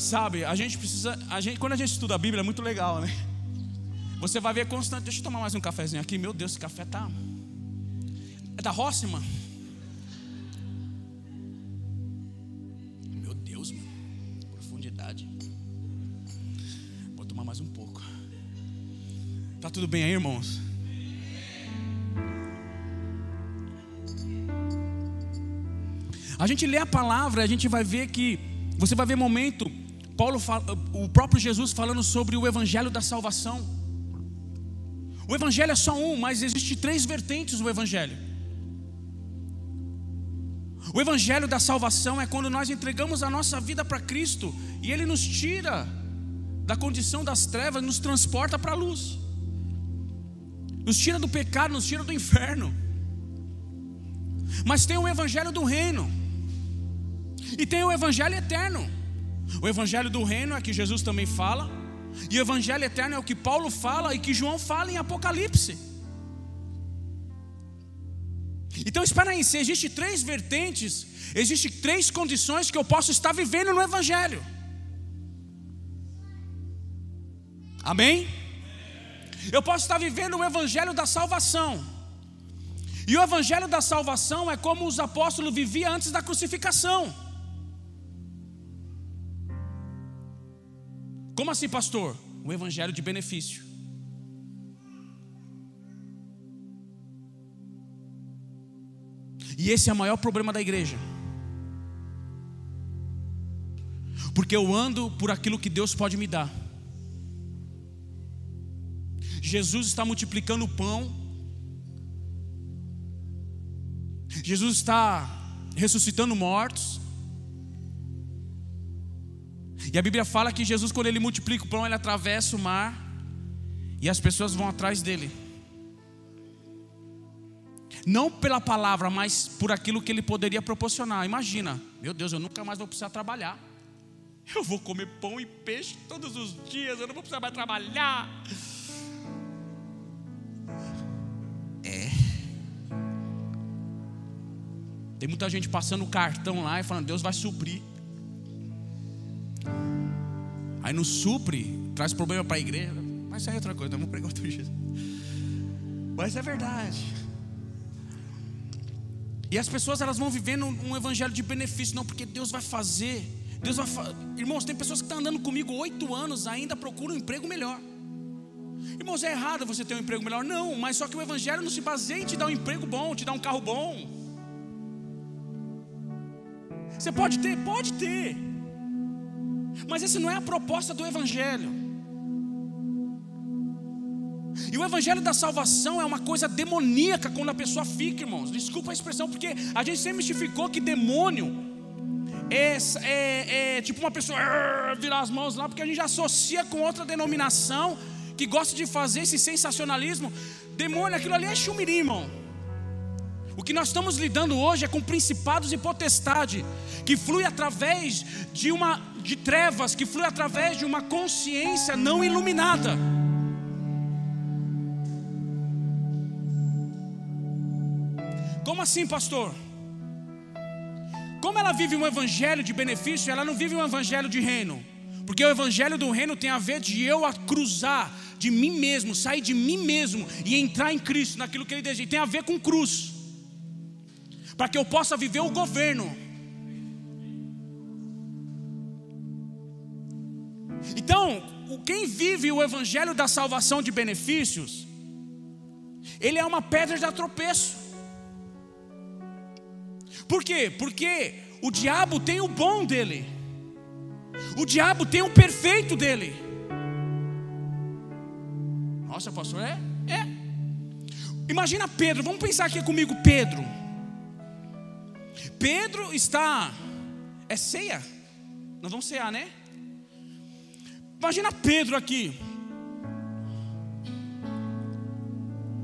Sabe, a gente precisa. A gente, quando a gente estuda a Bíblia é muito legal, né? Você vai ver constante. Deixa eu tomar mais um cafezinho aqui. Meu Deus, esse café tá. É da Róxima. Meu Deus, mano. Profundidade. Vou tomar mais um pouco. Tá tudo bem aí, irmãos? A gente lê a palavra, a gente vai ver que você vai ver momento Paulo o próprio Jesus falando sobre o evangelho da salvação. O evangelho é só um, mas existe três vertentes do evangelho. O evangelho da salvação é quando nós entregamos a nossa vida para Cristo e ele nos tira da condição das trevas, nos transporta para a luz. Nos tira do pecado, nos tira do inferno. Mas tem o evangelho do reino. E tem o evangelho eterno. O evangelho do reino é que Jesus também fala, e o evangelho eterno é o que Paulo fala e que João fala em Apocalipse. Então espera aí, se existem três vertentes, existem três condições que eu posso estar vivendo no Evangelho. Amém? Eu posso estar vivendo o Evangelho da salvação. E o Evangelho da salvação é como os apóstolos viviam antes da crucificação. Como assim, pastor? O evangelho de benefício. E esse é o maior problema da igreja. Porque eu ando por aquilo que Deus pode me dar. Jesus está multiplicando o pão. Jesus está ressuscitando mortos. E a Bíblia fala que Jesus, quando ele multiplica o pão, ele atravessa o mar e as pessoas vão atrás dele. Não pela palavra, mas por aquilo que ele poderia proporcionar. Imagina, meu Deus, eu nunca mais vou precisar trabalhar. Eu vou comer pão e peixe todos os dias, eu não vou precisar mais trabalhar. É. Tem muita gente passando o cartão lá e falando, Deus vai suprir. Aí não supre, traz problema para a igreja. Mas isso é outra coisa, vamos pregar outro dia. Mas é verdade. E as pessoas elas vão vivendo um evangelho de benefício, não, porque Deus vai fazer. Deus vai fa... Irmãos, tem pessoas que estão andando comigo oito anos, ainda procuram um emprego melhor. Irmãos, é errado você ter um emprego melhor? Não, mas só que o evangelho não se baseia em te dar um emprego bom, te dar um carro bom. Você pode ter? Pode ter. Mas essa não é a proposta do Evangelho. E o Evangelho da salvação é uma coisa demoníaca quando a pessoa fica, irmãos. Desculpa a expressão, porque a gente sempre mistificou que demônio é, é, é tipo uma pessoa virar as mãos lá, porque a gente associa com outra denominação que gosta de fazer esse sensacionalismo. Demônio, aquilo ali é chumirim, irmão. O que nós estamos lidando hoje é com principados e potestade que flui através de uma de trevas, que flui através de uma consciência não iluminada. Como assim, pastor? Como ela vive um evangelho de benefício, ela não vive um evangelho de reino. Porque o evangelho do reino tem a ver de eu a cruzar de mim mesmo, sair de mim mesmo e entrar em Cristo, naquilo que ele deseja. Tem a ver com cruz. Para que eu possa viver o governo. Então, quem vive o evangelho da salvação de benefícios, ele é uma pedra de tropeço. Por quê? Porque o diabo tem o bom dele. O diabo tem o perfeito dele. Nossa, pastor, é? É. Imagina Pedro, vamos pensar aqui comigo, Pedro. Pedro está. É ceia? Nós vamos cear, né? Imagina Pedro aqui.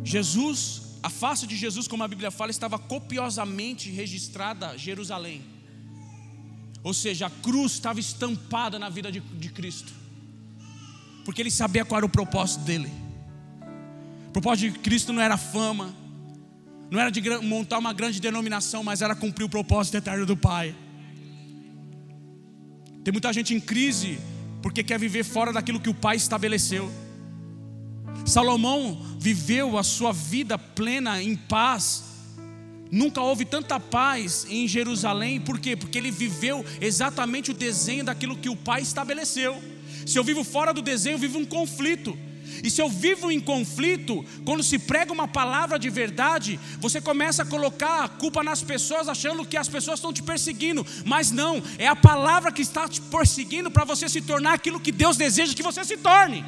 Jesus, a face de Jesus, como a Bíblia fala, estava copiosamente registrada Jerusalém. Ou seja, a cruz estava estampada na vida de, de Cristo. Porque ele sabia qual era o propósito dele. O propósito de Cristo não era fama, não era de montar uma grande denominação, mas era cumprir o propósito eterno do Pai. Tem muita gente em crise porque quer viver fora daquilo que o pai estabeleceu. Salomão viveu a sua vida plena em paz. Nunca houve tanta paz em Jerusalém, por quê? Porque ele viveu exatamente o desenho daquilo que o pai estabeleceu. Se eu vivo fora do desenho, eu vivo um conflito. E se eu vivo em conflito, quando se prega uma palavra de verdade, você começa a colocar a culpa nas pessoas, achando que as pessoas estão te perseguindo, mas não, é a palavra que está te perseguindo para você se tornar aquilo que Deus deseja que você se torne.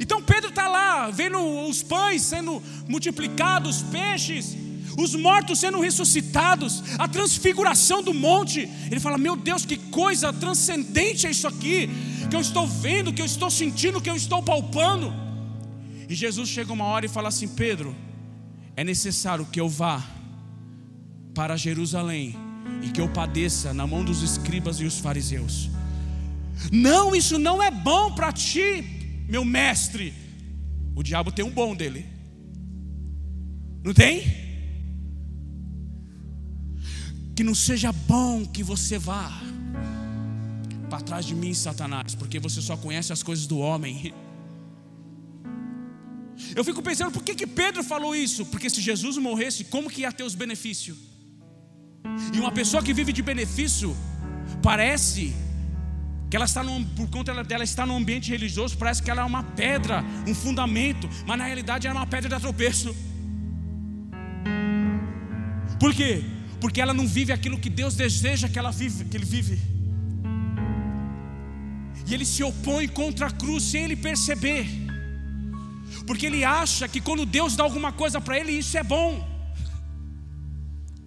Então Pedro está lá, vendo os pães sendo multiplicados, peixes, os mortos sendo ressuscitados, a transfiguração do monte. Ele fala: Meu Deus, que coisa transcendente é isso aqui, que eu estou vendo, que eu estou sentindo, que eu estou palpando. E Jesus chega uma hora e fala assim: Pedro, é necessário que eu vá para Jerusalém e que eu padeça na mão dos escribas e os fariseus. Não, isso não é bom para ti, meu mestre. O diabo tem um bom dele, não tem? Que não seja bom que você vá para trás de mim, Satanás, porque você só conhece as coisas do homem. Eu fico pensando, por que, que Pedro falou isso? Porque se Jesus morresse, como que ia ter os benefícios? E uma pessoa que vive de benefício, parece que ela está num, por conta dela estar num ambiente religioso, parece que ela é uma pedra, um fundamento, mas na realidade é uma pedra de tropeço. Por quê? Porque ela não vive aquilo que Deus deseja que ela vive, que ele vive. E ele se opõe contra a cruz sem ele perceber. Porque ele acha que quando Deus dá alguma coisa para ele, isso é bom.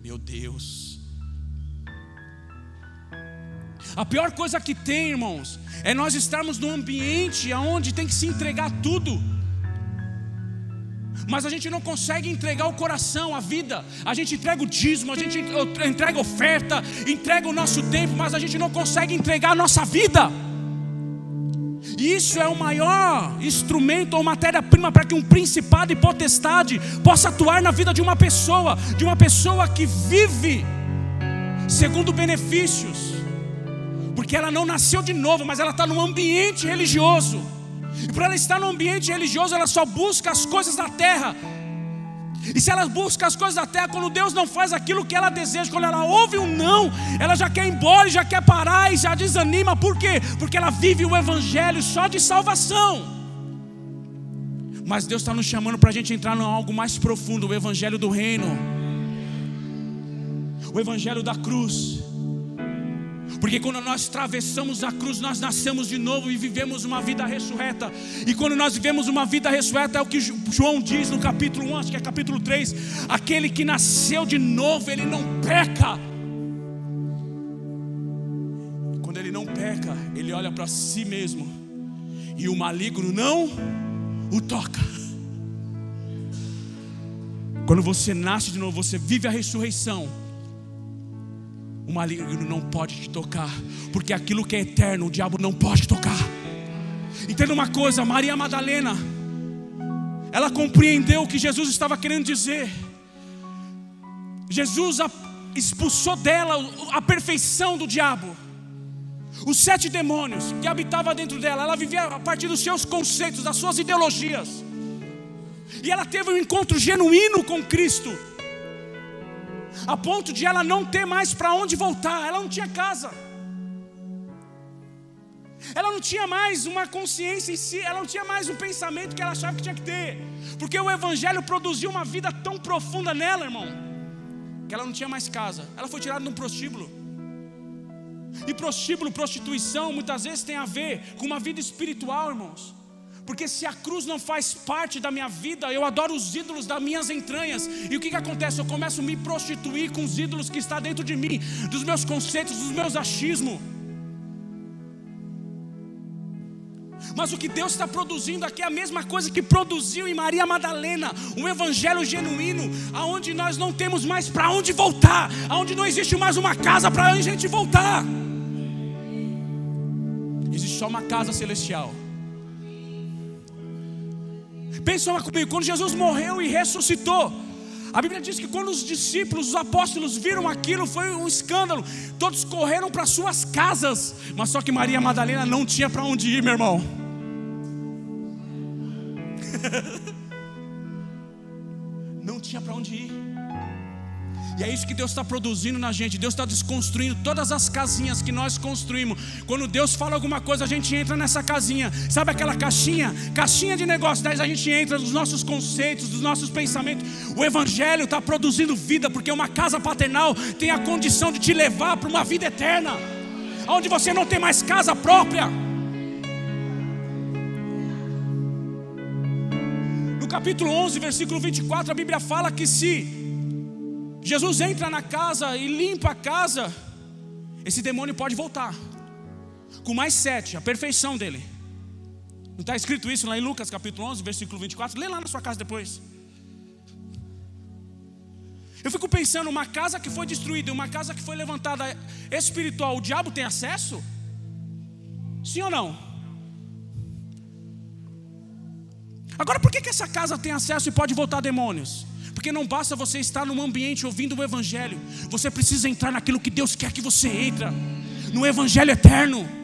Meu Deus. A pior coisa que tem, irmãos, é nós estarmos num ambiente onde tem que se entregar tudo mas a gente não consegue entregar o coração, a vida. A gente entrega o dízimo, a gente entrega oferta, entrega o nosso tempo, mas a gente não consegue entregar a nossa vida. E isso é o maior instrumento ou matéria-prima para que um principado e potestade possa atuar na vida de uma pessoa, de uma pessoa que vive segundo benefícios, porque ela não nasceu de novo, mas ela está num ambiente religioso. E para ela estar no ambiente religioso, ela só busca as coisas da terra. E se ela busca as coisas da terra, quando Deus não faz aquilo que ela deseja, quando ela ouve um não, ela já quer ir embora já quer parar e já desanima. Por quê? Porque ela vive o evangelho só de salvação. Mas Deus está nos chamando para a gente entrar em algo mais profundo, o evangelho do reino, o evangelho da cruz. Porque quando nós atravessamos a cruz, nós nascemos de novo e vivemos uma vida ressurreta. E quando nós vivemos uma vida ressurreta, é o que João diz no capítulo 1, acho que é capítulo 3: aquele que nasceu de novo, ele não peca. Quando ele não peca, ele olha para si mesmo, e o maligno não o toca. Quando você nasce de novo, você vive a ressurreição o maligno não pode te tocar, porque aquilo que é eterno, o diabo não pode tocar. Entenda uma coisa, Maria Madalena, ela compreendeu o que Jesus estava querendo dizer. Jesus expulsou dela a perfeição do diabo. Os sete demônios que habitavam dentro dela, ela vivia a partir dos seus conceitos, das suas ideologias. E ela teve um encontro genuíno com Cristo a ponto de ela não ter mais para onde voltar, ela não tinha casa. Ela não tinha mais uma consciência em si, ela não tinha mais um pensamento que ela achava que tinha que ter, porque o Evangelho produziu uma vida tão profunda nela, irmão, que ela não tinha mais casa, ela foi tirada de um prostíbulo. E prostíbulo, prostituição, muitas vezes tem a ver com uma vida espiritual, irmãos. Porque se a cruz não faz parte da minha vida, eu adoro os ídolos das minhas entranhas. E o que, que acontece? Eu começo a me prostituir com os ídolos que está dentro de mim, dos meus conceitos, dos meus achismos. Mas o que Deus está produzindo aqui é a mesma coisa que produziu em Maria Madalena, um evangelho genuíno, aonde nós não temos mais para onde voltar, aonde não existe mais uma casa para a gente voltar. Existe só uma casa celestial. Pensa comigo, quando Jesus morreu e ressuscitou, a Bíblia diz que quando os discípulos, os apóstolos viram aquilo, foi um escândalo. Todos correram para suas casas, mas só que Maria Madalena não tinha para onde ir, meu irmão. E é isso que Deus está produzindo na gente. Deus está desconstruindo todas as casinhas que nós construímos. Quando Deus fala alguma coisa, a gente entra nessa casinha. Sabe aquela caixinha? Caixinha de negócio. Daí a gente entra nos nossos conceitos, nos nossos pensamentos. O Evangelho está produzindo vida, porque uma casa paternal tem a condição de te levar para uma vida eterna, onde você não tem mais casa própria. No capítulo 11, versículo 24, a Bíblia fala que se Jesus entra na casa e limpa a casa, esse demônio pode voltar. Com mais sete, a perfeição dele. Não está escrito isso lá em Lucas capítulo 11, versículo 24? Lê lá na sua casa depois. Eu fico pensando, uma casa que foi destruída, uma casa que foi levantada espiritual, o diabo tem acesso? Sim ou não? Agora, por que, que essa casa tem acesso e pode voltar demônios? Porque não basta você estar num ambiente ouvindo o Evangelho, você precisa entrar naquilo que Deus quer que você entre no Evangelho eterno.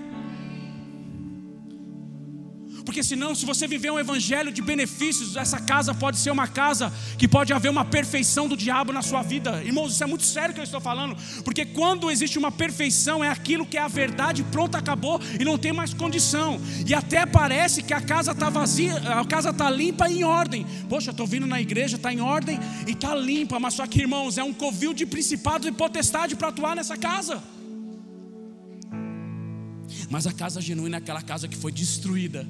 Porque senão, se você viver um evangelho de benefícios, essa casa pode ser uma casa que pode haver uma perfeição do diabo na sua vida. Irmãos, isso é muito sério que eu estou falando. Porque quando existe uma perfeição, é aquilo que é a verdade, pronto, acabou e não tem mais condição. E até parece que a casa está vazia, a casa está limpa e em ordem. Poxa, estou vindo na igreja, está em ordem e está limpa. Mas só que, irmãos, é um covil de principados e potestade para atuar nessa casa. Mas a casa genuína é aquela casa que foi destruída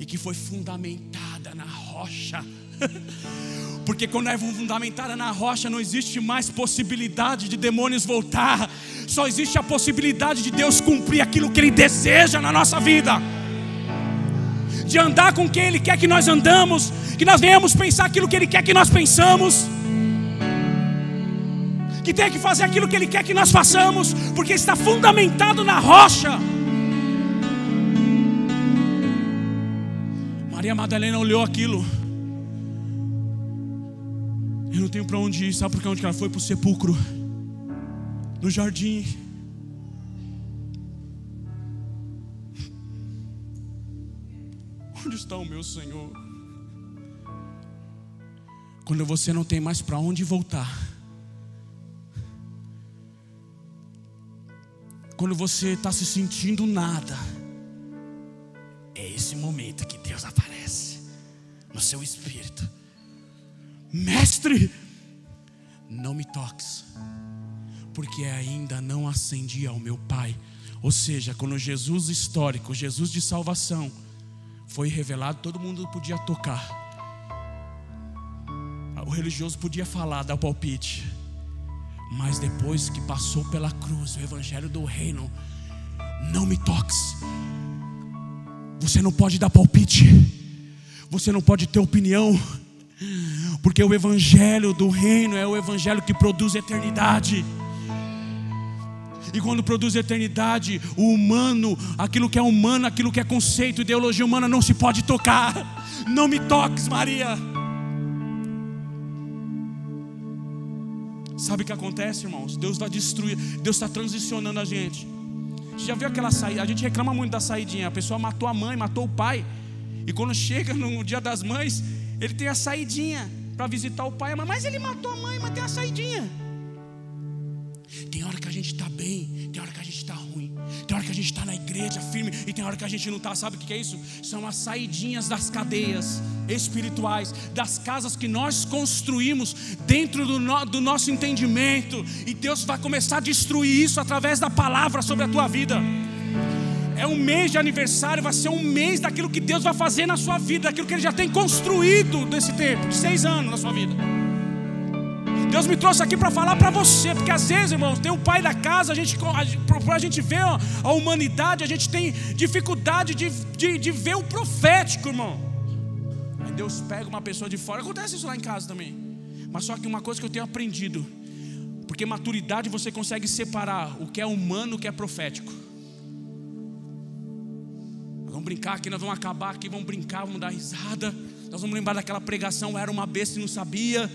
e que foi fundamentada na rocha. Porque quando é fundamentada na rocha, não existe mais possibilidade de demônios voltar, só existe a possibilidade de Deus cumprir aquilo que Ele deseja na nossa vida, de andar com quem Ele quer que nós andamos, que nós venhamos pensar aquilo que Ele quer que nós pensamos, que tem que fazer aquilo que Ele quer que nós façamos, porque está fundamentado na rocha. Maria Madalena olhou aquilo. Eu não tenho para onde ir. Sabe por que onde ela foi? Para o sepulcro. No jardim. Onde está o meu Senhor? Quando você não tem mais para onde voltar. Quando você está se sentindo nada. É esse momento que Deus aparece no seu espírito: Mestre, não me toques, porque ainda não ascendi ao meu Pai. Ou seja, quando Jesus histórico, Jesus de salvação, foi revelado, todo mundo podia tocar. O religioso podia falar, dar palpite. Mas depois que passou pela cruz, o evangelho do reino, não me toques. Você não pode dar palpite. Você não pode ter opinião, porque o evangelho do reino é o evangelho que produz eternidade. E quando produz eternidade, o humano, aquilo que é humano, aquilo que é conceito, ideologia humana, não se pode tocar. Não me toques, Maria. Sabe o que acontece, irmãos? Deus está destruindo, Deus está transicionando a gente. Já viu aquela saída? A gente reclama muito da saidinha. A pessoa matou a mãe, matou o pai. E quando chega no dia das mães, ele tem a saidinha para visitar o pai. Mas ele matou a mãe, mas tem a saidinha. Tem hora que a gente está bem, tem hora que a gente está ruim, tem hora que a gente está na igreja firme e tem hora que a gente não está. Sabe o que é isso? São as saidinhas das cadeias espirituais, das casas que nós construímos dentro do, no, do nosso entendimento. E Deus vai começar a destruir isso através da palavra sobre a tua vida é um mês de aniversário, vai ser um mês daquilo que Deus vai fazer na sua vida, daquilo que Ele já tem construído nesse tempo, de seis anos na sua vida. Deus me trouxe aqui para falar para você, porque às vezes, irmãos, tem o pai da casa, a gente, para a gente ver a humanidade, a gente tem dificuldade de, de, de ver o profético, irmão. Aí Deus pega uma pessoa de fora, acontece isso lá em casa também. Mas só que uma coisa que eu tenho aprendido, porque maturidade você consegue separar o que é humano o que é profético. Brincar aqui, nós vamos acabar aqui, vamos brincar, vamos dar risada. Nós vamos lembrar daquela pregação, era uma besta e não sabia.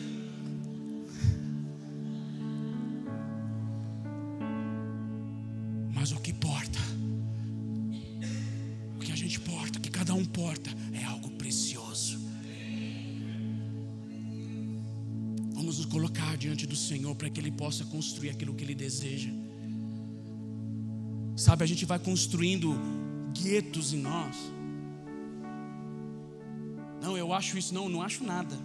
Mas o que importa, o que a gente porta, o que cada um porta, é algo precioso. Vamos nos colocar diante do Senhor para que Ele possa construir aquilo que Ele deseja. Sabe, a gente vai construindo guetos em nós. Não, eu acho isso, não, não acho nada.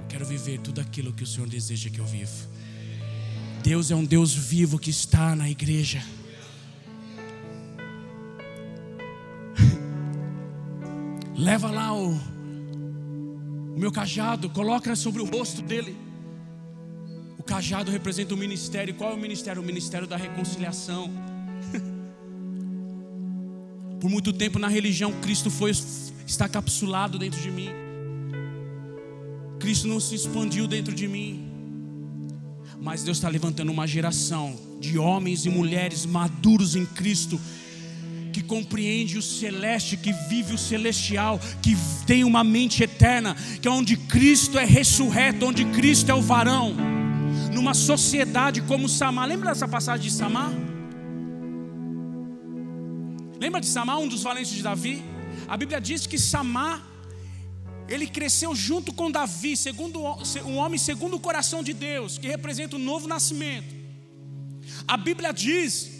Eu quero viver tudo aquilo que o Senhor deseja que eu viva. Deus é um Deus vivo que está na igreja. Leva lá o, o meu cajado, coloca sobre o rosto dele. Cajado representa o ministério. Qual é o ministério? O ministério da reconciliação. Por muito tempo na religião, Cristo foi está capsulado dentro de mim. Cristo não se expandiu dentro de mim. Mas Deus está levantando uma geração de homens e mulheres maduros em Cristo, que compreende o celeste, que vive o celestial, que tem uma mente eterna, que é onde Cristo é ressurreto, onde Cristo é o varão. Numa sociedade como Samar, lembra dessa passagem de Samar? Lembra de Samar, um dos valentes de Davi? A Bíblia diz que Samar ele cresceu junto com Davi, segundo um homem segundo o coração de Deus, que representa o novo nascimento. A Bíblia diz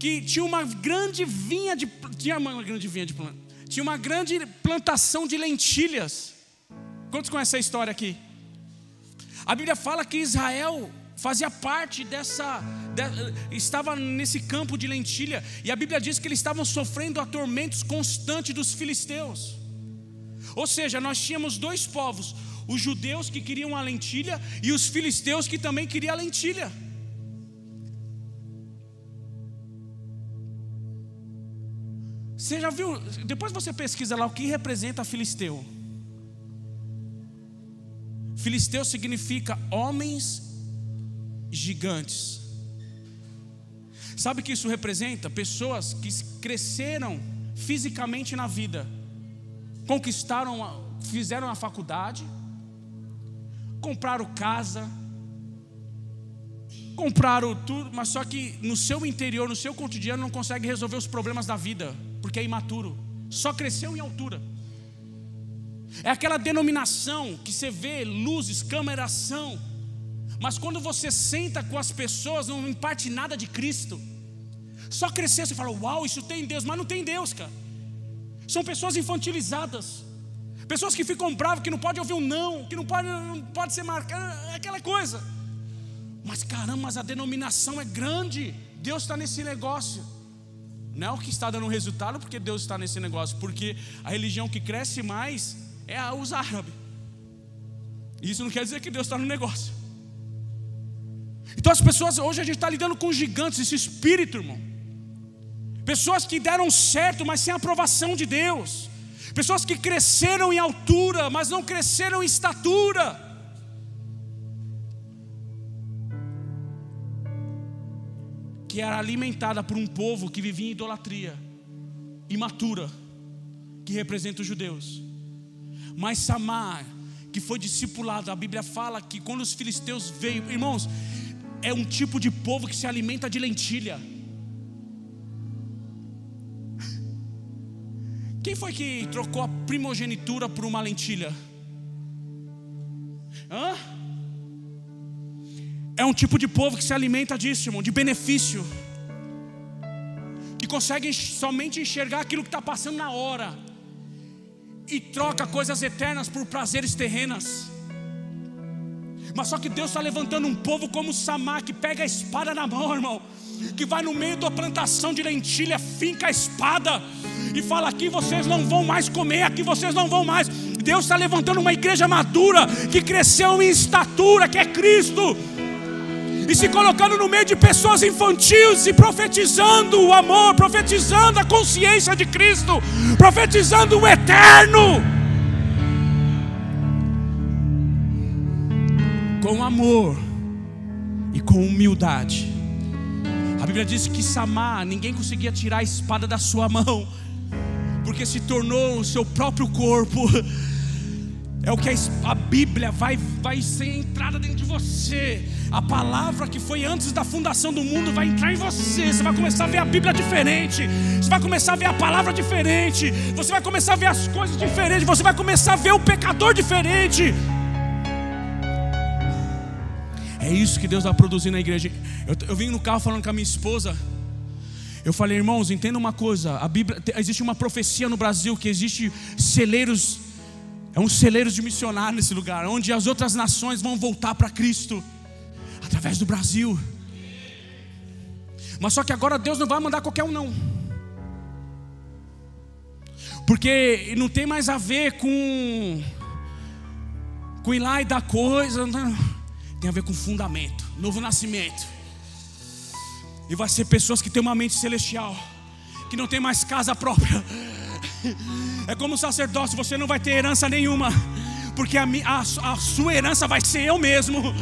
que tinha uma grande vinha de tinha uma grande vinha de planta, tinha uma grande plantação de lentilhas. Quantos conhecem essa história aqui? A Bíblia fala que Israel fazia parte dessa, de, estava nesse campo de lentilha, e a Bíblia diz que eles estavam sofrendo atormentos constantes dos filisteus. Ou seja, nós tínhamos dois povos: os judeus que queriam a lentilha e os filisteus que também queriam a lentilha. Você já viu? Depois você pesquisa lá o que representa filisteu. Filisteu significa homens gigantes. Sabe o que isso representa? Pessoas que cresceram fisicamente na vida conquistaram, fizeram a faculdade, compraram casa, compraram tudo, mas só que no seu interior, no seu cotidiano, não consegue resolver os problemas da vida, porque é imaturo, só cresceu em altura. É aquela denominação que você vê luzes, câmeração, mas quando você senta com as pessoas, não imparte nada de Cristo. Só crescer, você fala, uau, isso tem Deus, mas não tem Deus, cara. São pessoas infantilizadas. Pessoas que ficam bravas, que não pode ouvir um não, que não pode, não pode ser marcado, é aquela coisa. Mas caramba, mas a denominação é grande. Deus está nesse negócio. Não é o que está dando resultado porque Deus está nesse negócio, porque a religião que cresce mais é a os árabes. Isso não quer dizer que Deus está no negócio. Então as pessoas, hoje a gente está lidando com gigantes, esse espírito, irmão. Pessoas que deram certo, mas sem aprovação de Deus. Pessoas que cresceram em altura, mas não cresceram em estatura. Que era alimentada por um povo que vivia em idolatria, imatura, que representa os judeus. Mas Samar, que foi discipulado, a Bíblia fala que quando os filisteus veio, irmãos, é um tipo de povo que se alimenta de lentilha. Quem foi que trocou a primogenitura por uma lentilha? Hã? É um tipo de povo que se alimenta disso, irmão, de benefício. Que consegue somente enxergar aquilo que está passando na hora. E troca coisas eternas por prazeres terrenas. Mas só que Deus está levantando um povo como Samar, que pega a espada na mão, irmão. Que vai no meio da plantação de lentilha, finca a espada e fala: aqui vocês não vão mais comer, aqui vocês não vão mais. Deus está levantando uma igreja madura que cresceu em estatura, que é Cristo, e se colocando no meio de pessoas infantis e profetizando o amor, profetizando a consciência de Cristo, profetizando o eterno. Com amor e com humildade. A Bíblia diz que Samar, ninguém conseguia tirar a espada da sua mão porque se tornou o seu próprio corpo é o que a Bíblia vai, vai ser entrada dentro de você. A palavra que foi antes da fundação do mundo vai entrar em você. Você vai começar a ver a Bíblia diferente. Você vai começar a ver a palavra diferente. Você vai começar a ver as coisas diferentes. Você vai começar a ver o pecador diferente. É isso que Deus está produzindo na igreja. Eu, eu vim no carro falando com a minha esposa. Eu falei, irmãos, entenda uma coisa. A Bíblia, existe uma profecia no Brasil que existe celeiros é um celeiro de missionário nesse lugar, onde as outras nações vão voltar para Cristo através do Brasil. Mas só que agora Deus não vai mandar qualquer um não. Porque não tem mais a ver com com ir lá e dar coisa, não. tem a ver com fundamento, novo nascimento. E vai ser pessoas que têm uma mente celestial, que não tem mais casa própria, é como sacerdócio, você não vai ter herança nenhuma, porque a, a, a sua herança vai ser eu mesmo.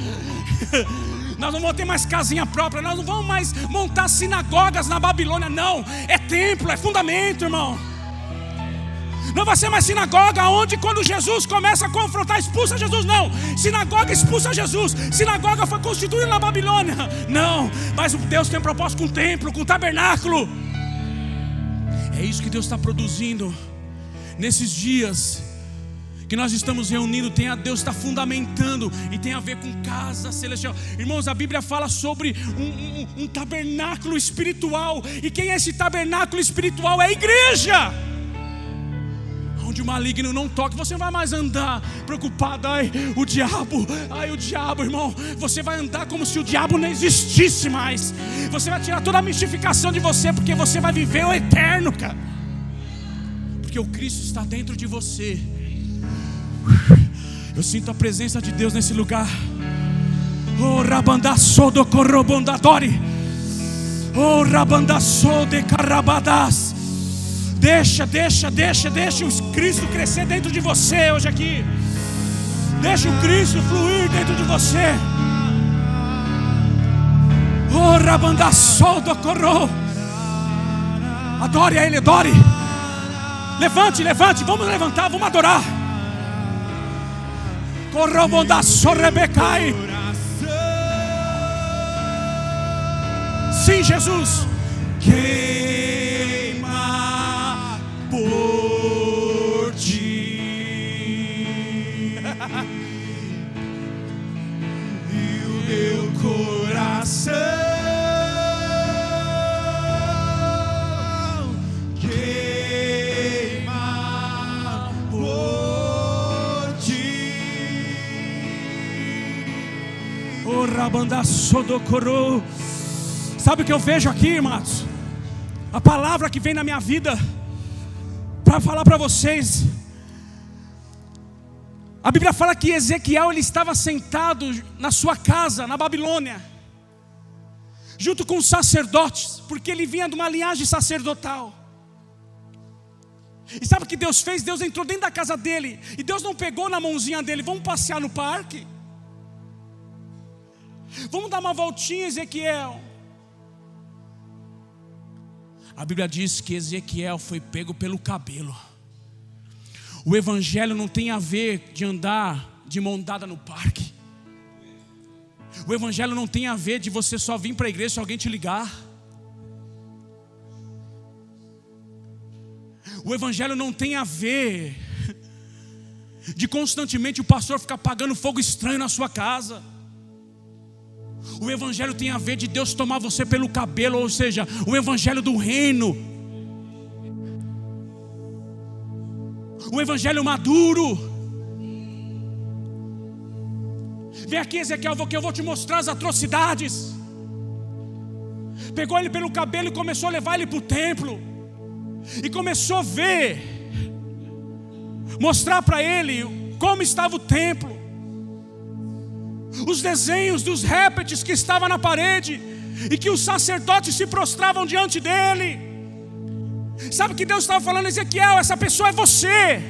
Nós não vamos ter mais casinha própria, nós não vamos mais montar sinagogas na Babilônia, não. É templo, é fundamento, irmão. Não vai ser mais sinagoga, onde quando Jesus começa a confrontar, expulsa Jesus, não. Sinagoga expulsa Jesus. Sinagoga foi constituída na Babilônia, não. Mas Deus tem um propósito com o templo, com o tabernáculo. É isso que Deus está produzindo nesses dias que nós estamos reunindo, tem a Deus está fundamentando e tem a ver com casa celestial. Irmãos, a Bíblia fala sobre um, um, um tabernáculo espiritual, e quem é esse tabernáculo espiritual? É a igreja onde o maligno não toca, você não vai mais andar preocupado, ai, o diabo, ai, o diabo, irmão. Você vai andar como se o diabo não existisse mais. Você vai tirar toda a mistificação de você, porque você vai viver o eterno, cara. Porque o Cristo está dentro de você. Eu sinto a presença de Deus nesse lugar. Oh, rabandaço do corrobondadori. Oh, rabandaço de carabadas. Deixa, deixa, deixa, deixa o Cristo crescer dentro de você hoje aqui. Deixa o Cristo fluir dentro de você. Oh, rabandaçou do corro. Adore a Ele, adore. Levante, levante, vamos levantar, vamos adorar. Corrobondaçou rebecai. Sim, Jesus. Que por Sabe o que eu vejo aqui, irmãos? A palavra que vem na minha vida para falar para vocês. A Bíblia fala que Ezequiel ele estava sentado na sua casa, na Babilônia, junto com os sacerdotes, porque ele vinha de uma linhagem sacerdotal. E sabe o que Deus fez? Deus entrou dentro da casa dele, e Deus não pegou na mãozinha dele, vamos passear no parque. Vamos dar uma voltinha, Ezequiel. A Bíblia diz que Ezequiel foi pego pelo cabelo. O evangelho não tem a ver de andar de mão dada no parque. O evangelho não tem a ver de você só vir para a igreja se alguém te ligar. O evangelho não tem a ver de constantemente o pastor ficar pagando fogo estranho na sua casa. O Evangelho tem a ver de Deus tomar você pelo cabelo, ou seja, o Evangelho do reino. O Evangelho maduro. Vem aqui, Ezequiel, que eu vou te mostrar as atrocidades. Pegou ele pelo cabelo e começou a levar ele para o templo. E começou a ver, mostrar para ele como estava o templo os desenhos dos répteis que estavam na parede e que os sacerdotes se prostravam diante dele. Sabe o que Deus estava falando, Ezequiel? Essa pessoa é você.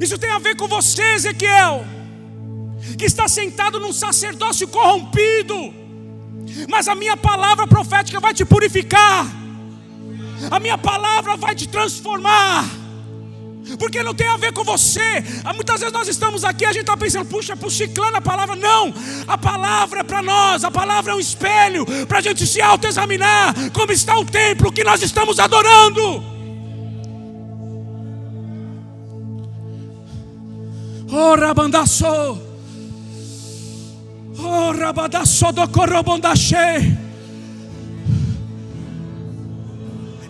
Isso tem a ver com você, Ezequiel, que está sentado num sacerdócio corrompido. Mas a minha palavra profética vai te purificar. A minha palavra vai te transformar. Porque não tem a ver com você. Ah, muitas vezes nós estamos aqui, a gente está pensando, puxa, para o ciclano a palavra. Não, a palavra é para nós, a palavra é um espelho para a gente se autoexaminar como está o templo que nós estamos adorando. Oh, rabandaço. Oh, rabadaço do corrobondache.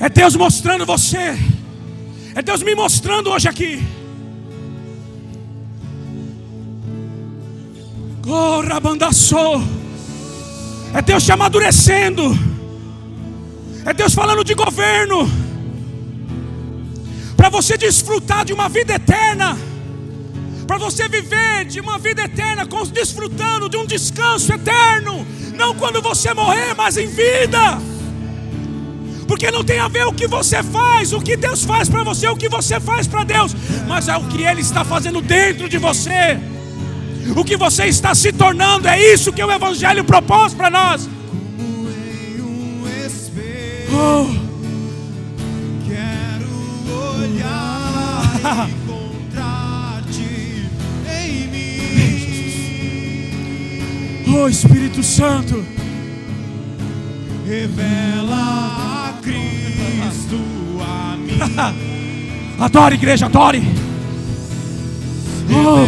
É Deus mostrando você. É Deus me mostrando hoje aqui. Oh, rabandaço. É Deus te amadurecendo. É Deus falando de governo. Para você desfrutar de uma vida eterna para você viver de uma vida eterna, desfrutando de um descanso eterno, não quando você morrer, mas em vida. Porque não tem a ver o que você faz, o que Deus faz para você, o que você faz para Deus, mas é o que Ele está fazendo dentro de você, o que você está se tornando, é isso que o Evangelho propôs para nós. Oh. Quero olhar. Oh Espírito Santo, revela Cristo a mim. adore, igreja, adore. Oh.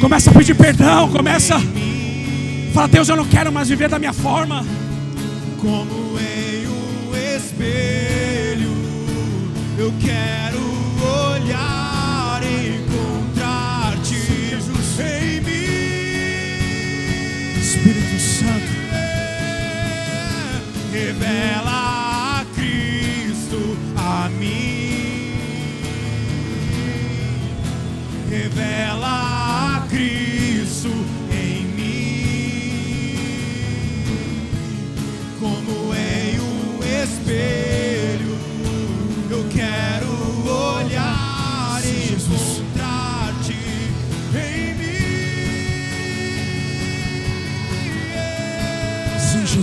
Começa a pedir perdão, começa. Fala, Deus, eu não quero mais viver da minha forma. Como em um espelho, eu quero olhar. Revela a Cristo a mim. Revela a Cristo em mim. Como em um espelho,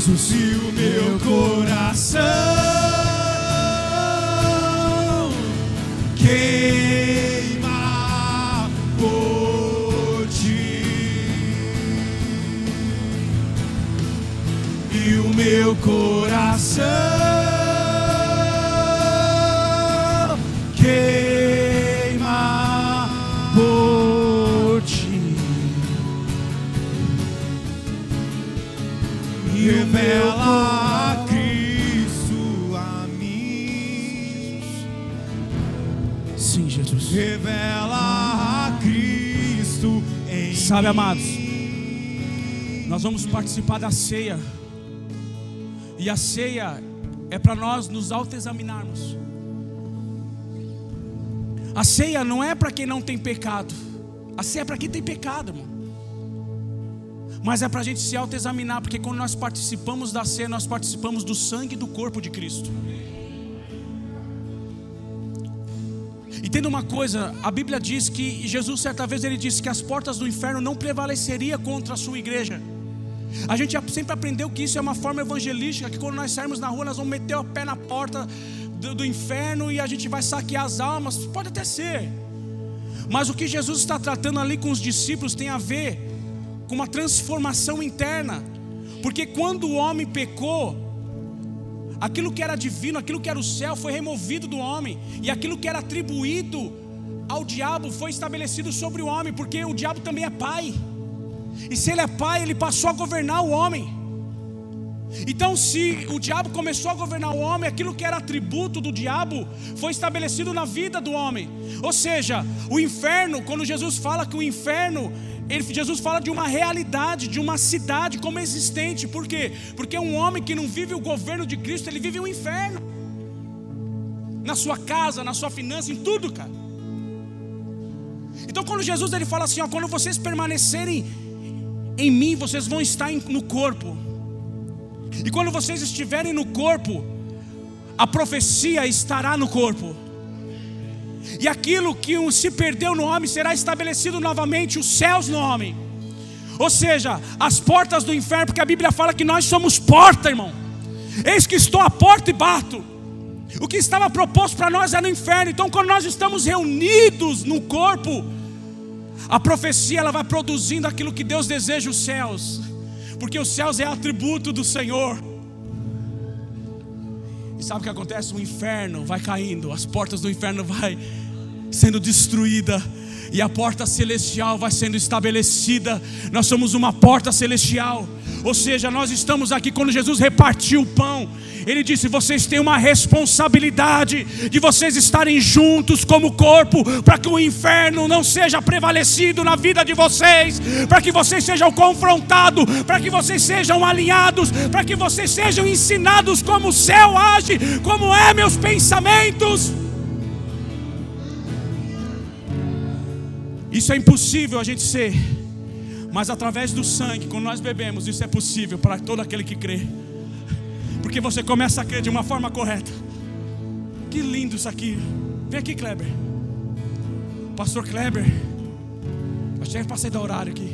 Sim, Jesus meu coração. Queima por ti. E o meu coração Sabe, amados, nós vamos participar da ceia. E a ceia é para nós nos autoexaminarmos. A ceia não é para quem não tem pecado. A ceia é para quem tem pecado, irmão. Mas é para a gente se autoexaminar, porque quando nós participamos da ceia, nós participamos do sangue e do corpo de Cristo. Entenda uma coisa, a Bíblia diz que Jesus certa vez ele disse que as portas do inferno não prevaleceria contra a sua igreja. A gente sempre aprendeu que isso é uma forma evangelística, que quando nós sairmos na rua nós vamos meter o pé na porta do, do inferno e a gente vai saquear as almas. Pode até ser. Mas o que Jesus está tratando ali com os discípulos tem a ver com uma transformação interna. Porque quando o homem pecou, Aquilo que era divino, aquilo que era o céu foi removido do homem, e aquilo que era atribuído ao diabo foi estabelecido sobre o homem, porque o diabo também é pai. E se ele é pai, ele passou a governar o homem. Então, se o diabo começou a governar o homem, aquilo que era atributo do diabo foi estabelecido na vida do homem. Ou seja, o inferno, quando Jesus fala que o inferno ele, Jesus fala de uma realidade, de uma cidade como existente. Por quê? Porque um homem que não vive o governo de Cristo, ele vive um inferno. Na sua casa, na sua finança, em tudo, cara. Então quando Jesus ele fala assim, ó, quando vocês permanecerem em mim, vocês vão estar no corpo. E quando vocês estiverem no corpo, a profecia estará no corpo e aquilo que se perdeu no homem será estabelecido novamente, os céus no homem. Ou seja, as portas do inferno, porque a Bíblia fala que nós somos porta, irmão. Eis que estou à porta e bato. O que estava proposto para nós era no inferno. Então, quando nós estamos reunidos no corpo, a profecia ela vai produzindo aquilo que Deus deseja os céus, porque os céus é atributo do Senhor. E sabe o que acontece? O inferno vai caindo, as portas do inferno vai sendo destruída e a porta celestial vai sendo estabelecida. Nós somos uma porta celestial. Ou seja, nós estamos aqui quando Jesus repartiu o pão. Ele disse: vocês têm uma responsabilidade de vocês estarem juntos como corpo, para que o inferno não seja prevalecido na vida de vocês, para que vocês sejam confrontados, para que vocês sejam alinhados, para que vocês sejam ensinados como o céu age, como é meus pensamentos. Isso é impossível a gente ser, mas através do sangue, quando nós bebemos, isso é possível para todo aquele que crê, porque você começa a crer de uma forma correta. Que lindo isso aqui. Vem aqui, Kleber. Pastor Kleber. Eu para sair do horário aqui.